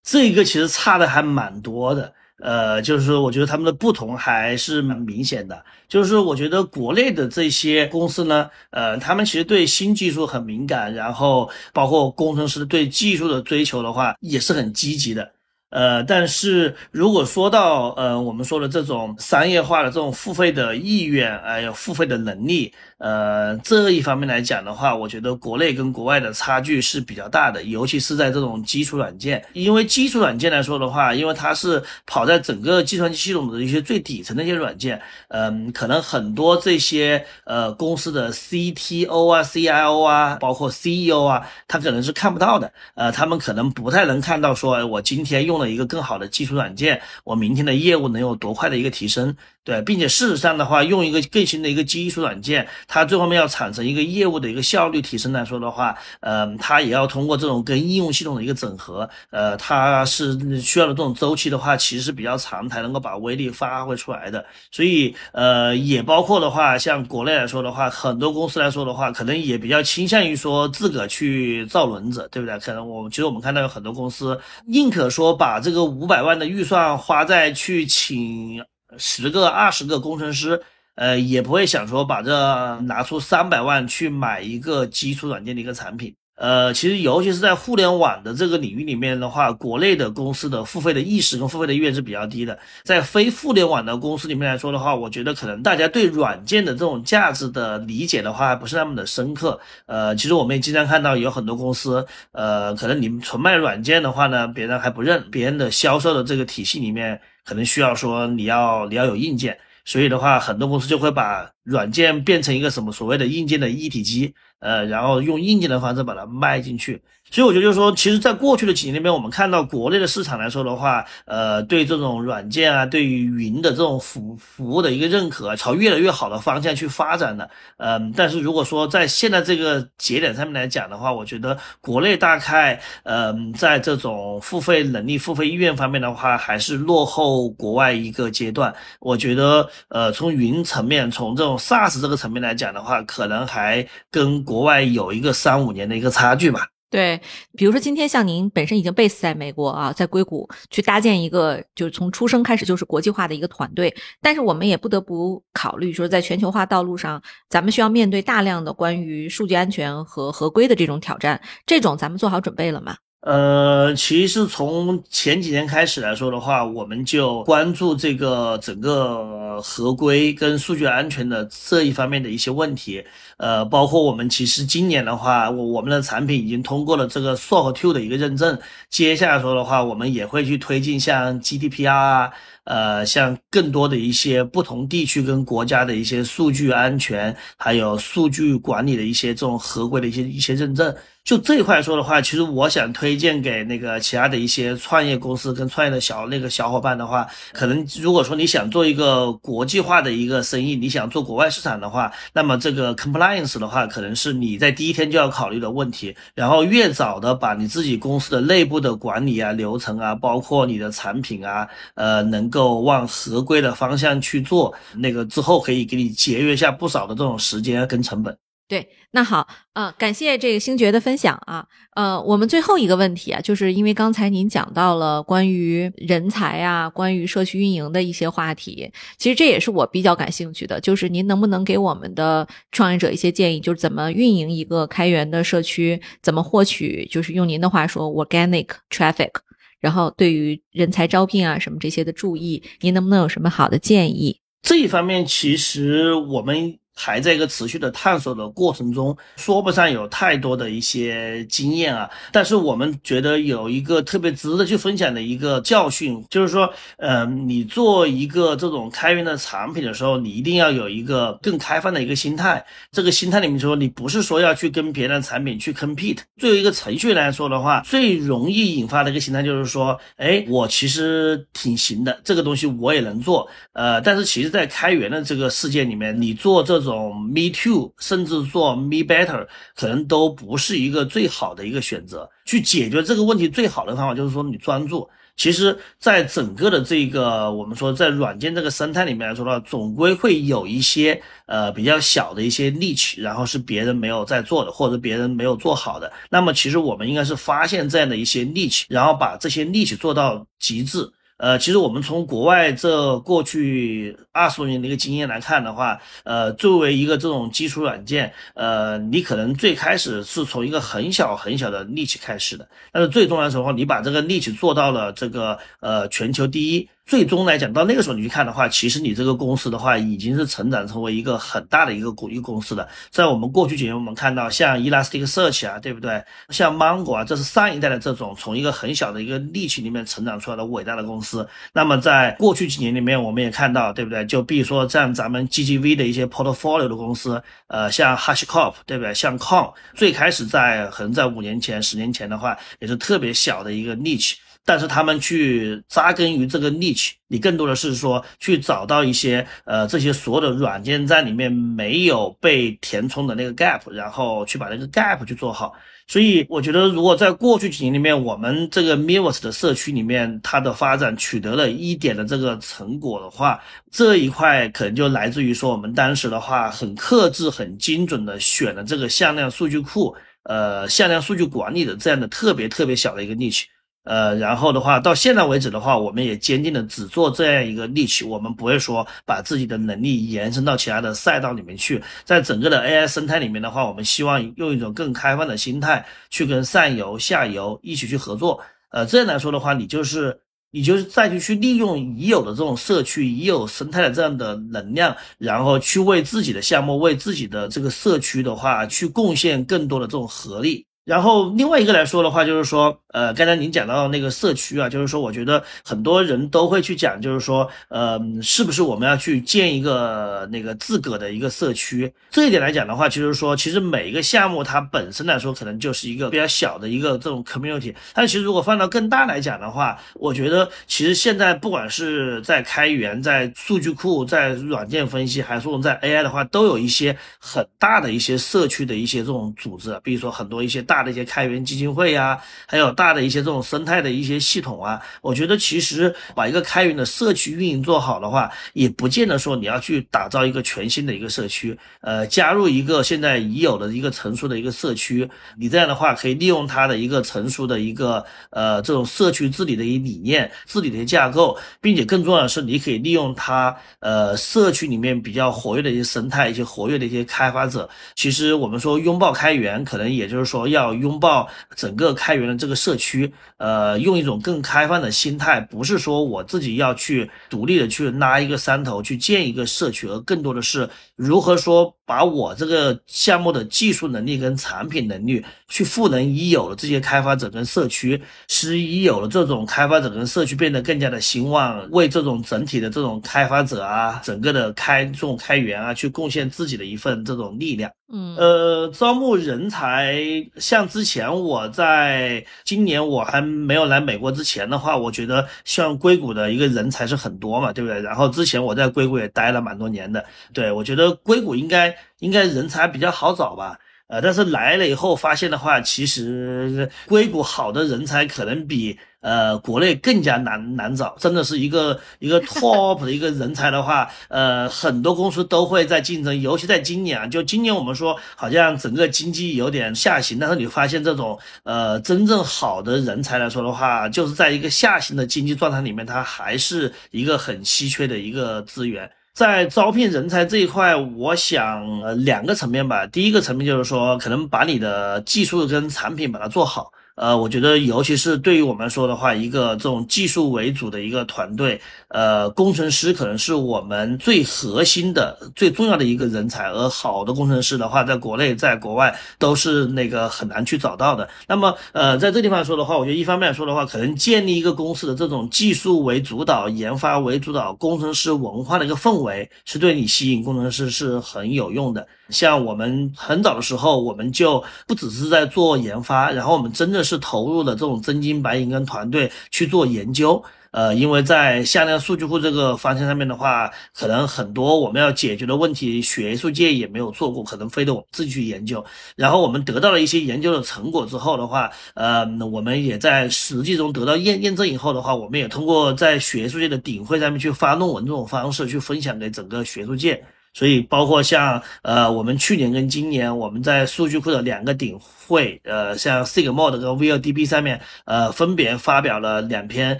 这个其实差的还蛮多的，呃，就是说我觉得他们的不同还是蛮明显的。就是说，我觉得国内的这些公司呢，呃，他们其实对新技术很敏感，然后包括工程师对技术的追求的话，也是很积极的。呃，但是如果说到呃，我们说的这种商业化的这种付费的意愿，还有付费的能力，呃，这一方面来讲的话，我觉得国内跟国外的差距是比较大的，尤其是在这种基础软件，因为基础软件来说的话，因为它是跑在整个计算机系统的一些最底层的一些软件，嗯，可能很多这些呃公司的 CTO 啊、CIO 啊，包括 CEO 啊，他可能是看不到的，呃，他们可能不太能看到说，我今天用。了一个更好的基础软件，我明天的业务能有多快的一个提升？对，并且事实上的话，用一个更新的一个基础软件，它最后面要产生一个业务的一个效率提升来说的话，呃，它也要通过这种跟应用系统的一个整合，呃，它是需要的这种周期的话，其实是比较长才能够把威力发挥出来的。所以，呃，也包括的话，像国内来说的话，很多公司来说的话，可能也比较倾向于说自个去造轮子，对不对？可能我其实我们看到有很多公司宁可说把这个五百万的预算花在去请。十个、二十个工程师，呃，也不会想说把这拿出三百万去买一个基础软件的一个产品。呃，其实尤其是在互联网的这个领域里面的话，国内的公司的付费的意识跟付费的意愿是比较低的。在非互联网的公司里面来说的话，我觉得可能大家对软件的这种价值的理解的话，还不是那么的深刻。呃，其实我们也经常看到有很多公司，呃，可能你们纯卖软件的话呢，别人还不认，别人的销售的这个体系里面可能需要说你要你要有硬件。所以的话，很多公司就会把软件变成一个什么所谓的硬件的一体机，呃，然后用硬件的方式把它卖进去。所以我觉得就是说，其实，在过去的几年里面，我们看到国内的市场来说的话，呃，对这种软件啊，对于云的这种服服务的一个认可，朝越来越好的方向去发展的。嗯，但是如果说在现在这个节点上面来讲的话，我觉得国内大概，嗯，在这种付费能力、付费意愿方面的话，还是落后国外一个阶段。我觉得，呃，从云层面，从这种 SaaS 这个层面来讲的话，可能还跟国外有一个三五年的一个差距吧。对，比如说今天像您本身已经 base 在美国啊，在硅谷去搭建一个，就是从出生开始就是国际化的一个团队，但是我们也不得不考虑，说在全球化道路上，咱们需要面对大量的关于数据安全和合规的这种挑战，这种咱们做好准备了吗？呃，其实从前几年开始来说的话，我们就关注这个整个合规跟数据安全的这一方面的一些问题。呃，包括我们其实今年的话，我我们的产品已经通过了这个 SOC 2的一个认证。接下来说的话，我们也会去推进像 GDPR 啊，呃，像更多的一些不同地区跟国家的一些数据安全，还有数据管理的一些这种合规的一些一些认证。就这一块说的话，其实我想推荐给那个其他的一些创业公司跟创业的小那个小伙伴的话，可能如果说你想做一个国际化的一个生意，你想做国外市场的话，那么这个 compliance 的话，可能是你在第一天就要考虑的问题。然后越早的把你自己公司的内部的管理啊、流程啊，包括你的产品啊，呃，能够往合规的方向去做，那个之后可以给你节约下不少的这种时间跟成本。对，那好，呃，感谢这个星爵的分享啊，呃，我们最后一个问题啊，就是因为刚才您讲到了关于人才啊，关于社区运营的一些话题，其实这也是我比较感兴趣的，就是您能不能给我们的创业者一些建议，就是怎么运营一个开源的社区，怎么获取，就是用您的话说 organic traffic，然后对于人才招聘啊什么这些的注意，您能不能有什么好的建议？这一方面，其实我们。还在一个持续的探索的过程中，说不上有太多的一些经验啊。但是我们觉得有一个特别值得去分享的一个教训，就是说，嗯，你做一个这种开源的产品的时候，你一定要有一个更开放的一个心态。这个心态里面说，你不是说要去跟别人的产品去 compete。作为一个程序来说的话，最容易引发的一个心态就是说，哎，我其实挺行的，这个东西我也能做。呃，但是其实，在开源的这个世界里面，你做这种种 me too，甚至做 me better，可能都不是一个最好的一个选择。去解决这个问题最好的方法就是说你专注。其实，在整个的这个我们说在软件这个生态里面来说的话，总归会有一些呃比较小的一些 niche，然后是别人没有在做的，或者别人没有做好的。那么，其实我们应该是发现这样的一些 niche，然后把这些 niche 做到极致。呃，其实我们从国外这过去二十多年的一个经验来看的话，呃，作为一个这种基础软件，呃，你可能最开始是从一个很小很小的力气开始的，但是最重要的时候，你把这个力气做到了这个呃全球第一。最终来讲，到那个时候你去看的话，其实你这个公司的话，已经是成长成为一个很大的一个公一个公司的。在我们过去几年，我们看到像 Elasticsearch 啊，对不对？像 Mongo 啊，这是上一代的这种从一个很小的一个利器里面成长出来的伟大的公司。那么在过去几年里面，我们也看到，对不对？就比如说像咱们 GGV 的一些 portfolio 的公司，呃，像 HashiCorp，对不对？像 Con，最开始在可能在五年前、十年前的话，也是特别小的一个利器。但是他们去扎根于这个 niche，你更多的是说去找到一些呃这些所有的软件在里面没有被填充的那个 gap，然后去把那个 gap 去做好。所以我觉得，如果在过去几年里面，我们这个 Miiverse 的社区里面，它的发展取得了一点的这个成果的话，这一块可能就来自于说我们当时的话很克制、很精准的选了这个向量数据库，呃向量数据管理的这样的特别特别小的一个 niche。呃，然后的话，到现在为止的话，我们也坚定的只做这样一个利器，我们不会说把自己的能力延伸到其他的赛道里面去。在整个的 AI 生态里面的话，我们希望用一种更开放的心态去跟上游、下游一起去合作。呃，这样来说的话，你就是你就是再去去利用已有的这种社区、已有生态的这样的能量，然后去为自己的项目、为自己的这个社区的话，去贡献更多的这种合力。然后另外一个来说的话，就是说，呃，刚才您讲到那个社区啊，就是说，我觉得很多人都会去讲，就是说，呃，是不是我们要去建一个那个自个的一个社区？这一点来讲的话，就是说，其实每一个项目它本身来说，可能就是一个比较小的一个这种 community。但其实如果放到更大来讲的话，我觉得其实现在不管是在开源、在数据库、在软件分析，还是说在 AI 的话，都有一些很大的一些社区的一些这种组织，比如说很多一些大。大的一些开源基金会呀，还有大的一些这种生态的一些系统啊，我觉得其实把一个开源的社区运营做好的话，也不见得说你要去打造一个全新的一个社区，呃，加入一个现在已有的一个成熟的一个社区，你这样的话可以利用它的一个成熟的一个呃这种社区治理的一理念、治理的架构，并且更重要的是，你可以利用它呃社区里面比较活跃的一些生态、一些活跃的一些开发者。其实我们说拥抱开源，可能也就是说要。拥抱整个开源的这个社区，呃，用一种更开放的心态，不是说我自己要去独立的去拉一个山头去建一个社区，而更多的是如何说把我这个项目的技术能力跟产品能力去赋能已有的这些开发者跟社区，使已有的这种开发者跟社区变得更加的兴旺，为这种整体的这种开发者啊，整个的开这种开源啊，去贡献自己的一份这种力量。嗯，呃，招募人才，像之前我在今年我还没有来美国之前的话，我觉得像硅谷的一个人才是很多嘛，对不对？然后之前我在硅谷也待了蛮多年的，对我觉得硅谷应该应该人才比较好找吧。呃，但是来了以后发现的话，其实硅谷好的人才可能比呃国内更加难难找，真的是一个一个 top 的一个人才的话，呃，很多公司都会在竞争，尤其在今年啊，就今年我们说好像整个经济有点下行，但是你发现这种呃真正好的人才来说的话，就是在一个下行的经济状态里面，它还是一个很稀缺的一个资源。在招聘人才这一块，我想两个层面吧。第一个层面就是说，可能把你的技术跟产品把它做好。呃，我觉得尤其是对于我们说的话，一个这种技术为主的一个团队，呃，工程师可能是我们最核心的、最重要的一个人才。而好的工程师的话，在国内、在国外都是那个很难去找到的。那么，呃，在这地方说的话，我觉得一方面来说的话，可能建立一个公司的这种技术为主导、研发为主导、工程师文化的一个氛围，是对你吸引工程师是很有用的。像我们很早的时候，我们就不只是在做研发，然后我们真的是投入了这种真金白银跟团队去做研究。呃，因为在向量数据库这个方向上面的话，可能很多我们要解决的问题，学术界也没有做过，可能非得我们自己去研究。然后我们得到了一些研究的成果之后的话，呃，我们也在实际中得到验验证以后的话，我们也通过在学术界的顶会上面去发论文这种方式去分享给整个学术界。所以，包括像呃，我们去年跟今年，我们在数据库的两个顶会，呃，像 Sigmod 跟 VLDB 上面，呃，分别发表了两篇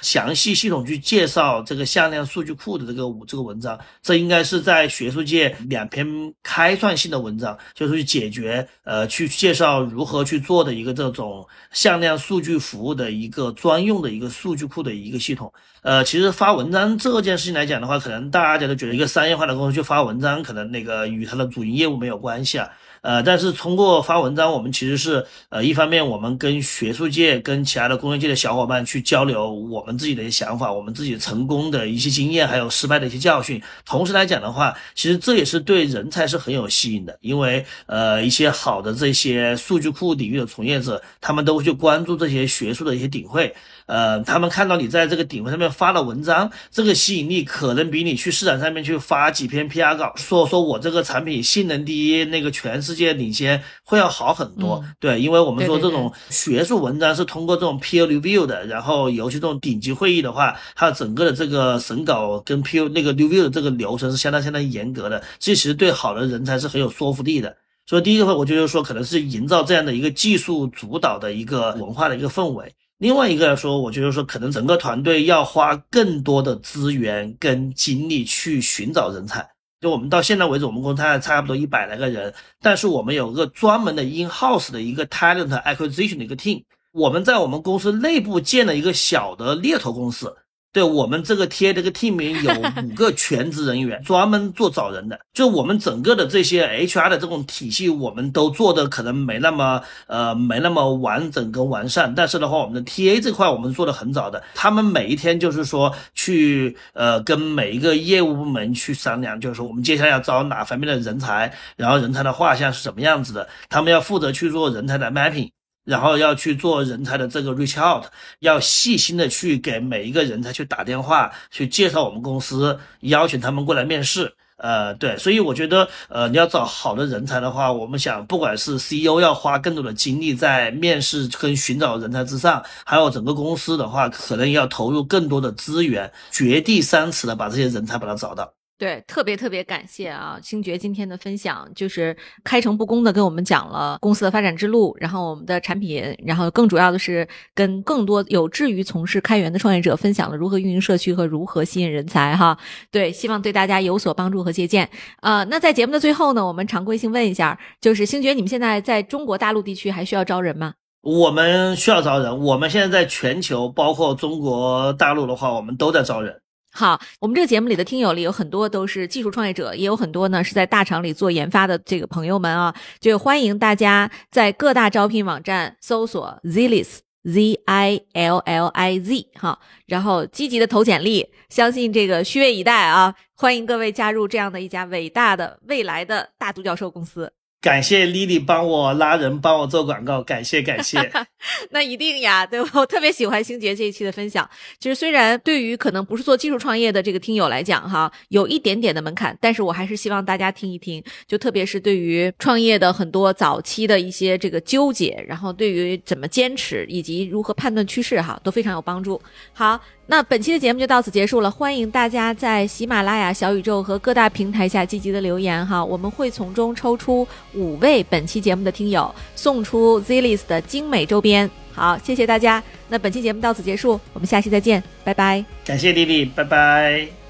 详细系统去介绍这个向量数据库的这个这个文章。这应该是在学术界两篇开创性的文章，就是去解决呃，去介绍如何去做的一个这种向量数据服务的一个专用的一个数据库的一个系统。呃，其实发文章这件事情来讲的话，可能大家都觉得一个商业化的公司去发文章。可能那个与它的主营业务没有关系啊，呃，但是通过发文章，我们其实是呃，一方面我们跟学术界、跟其他的工业界的小伙伴去交流我们自己的一些想法，我们自己成功的一些经验，还有失败的一些教训。同时来讲的话，其实这也是对人才是很有吸引的，因为呃，一些好的这些数据库领域的从业者，他们都会去关注这些学术的一些顶会。呃，他们看到你在这个顶会上面发了文章，这个吸引力可能比你去市场上面去发几篇 PR 稿，说说我这个产品性能第一，那个全是世界领先，会要好很多。对，因为我们说这种学术文章是通过这种 peer review 的，然后尤其这种顶级会议的话，它整个的这个审稿跟 peer 那个 review 的这个流程是相当相当严格的，这其实对好的人才是很有说服力的。所以第一个话，我觉得说，可能是营造这样的一个技术主导的一个文化的一个氛围。另外一个来说，我觉得说可能整个团队要花更多的资源跟精力去寻找人才。就我们到现在为止，我们公司还差不多一百来个人，但是我们有个专门的 in house 的一个 talent acquisition 的一个 team，我们在我们公司内部建了一个小的猎头公司。对我们这个 T A 这个 team 里有 五个全职人员，专门做找人的。就我们整个的这些 H R 的这种体系，我们都做的可能没那么呃没那么完整跟完善。但是的话，我们的 T A 这块我们做的很早的，他们每一天就是说去呃跟每一个业务部门去商量，就是说我们接下来要招哪方面的人才，然后人才的画像是什么样子的，他们要负责去做人才的 mapping。然后要去做人才的这个 reach out，要细心的去给每一个人才去打电话，去介绍我们公司，邀请他们过来面试。呃，对，所以我觉得，呃，你要找好的人才的话，我们想，不管是 CEO 要花更多的精力在面试跟寻找人才之上，还有整个公司的话，可能要投入更多的资源，掘地三尺的把这些人才把它找到。对，特别特别感谢啊，星爵今天的分享，就是开诚布公的跟我们讲了公司的发展之路，然后我们的产品，然后更主要的是跟更多有志于从事开源的创业者分享了如何运营社区和如何吸引人才哈。对，希望对大家有所帮助和借鉴。呃，那在节目的最后呢，我们常规性问一下，就是星爵，你们现在在中国大陆地区还需要招人吗？我们需要招人，我们现在在全球，包括中国大陆的话，我们都在招人。好，我们这个节目里的听友里有很多都是技术创业者，也有很多呢是在大厂里做研发的这个朋友们啊，就欢迎大家在各大招聘网站搜索 Zilliz Z I L L I Z 哈，然后积极的投简历，相信这个虚位以待啊，欢迎各位加入这样的一家伟大的未来的大独角兽公司。感谢丽丽帮我拉人，帮我做广告，感谢感谢。那一定呀，对我特别喜欢星杰这一期的分享。其实虽然对于可能不是做技术创业的这个听友来讲，哈，有一点点的门槛，但是我还是希望大家听一听。就特别是对于创业的很多早期的一些这个纠结，然后对于怎么坚持以及如何判断趋势，哈，都非常有帮助。好。那本期的节目就到此结束了，欢迎大家在喜马拉雅、小宇宙和各大平台下积极的留言哈，我们会从中抽出五位本期节目的听友，送出 ZILIS 的精美周边。好，谢谢大家。那本期节目到此结束，我们下期再见，拜拜。感谢丽丽，拜拜。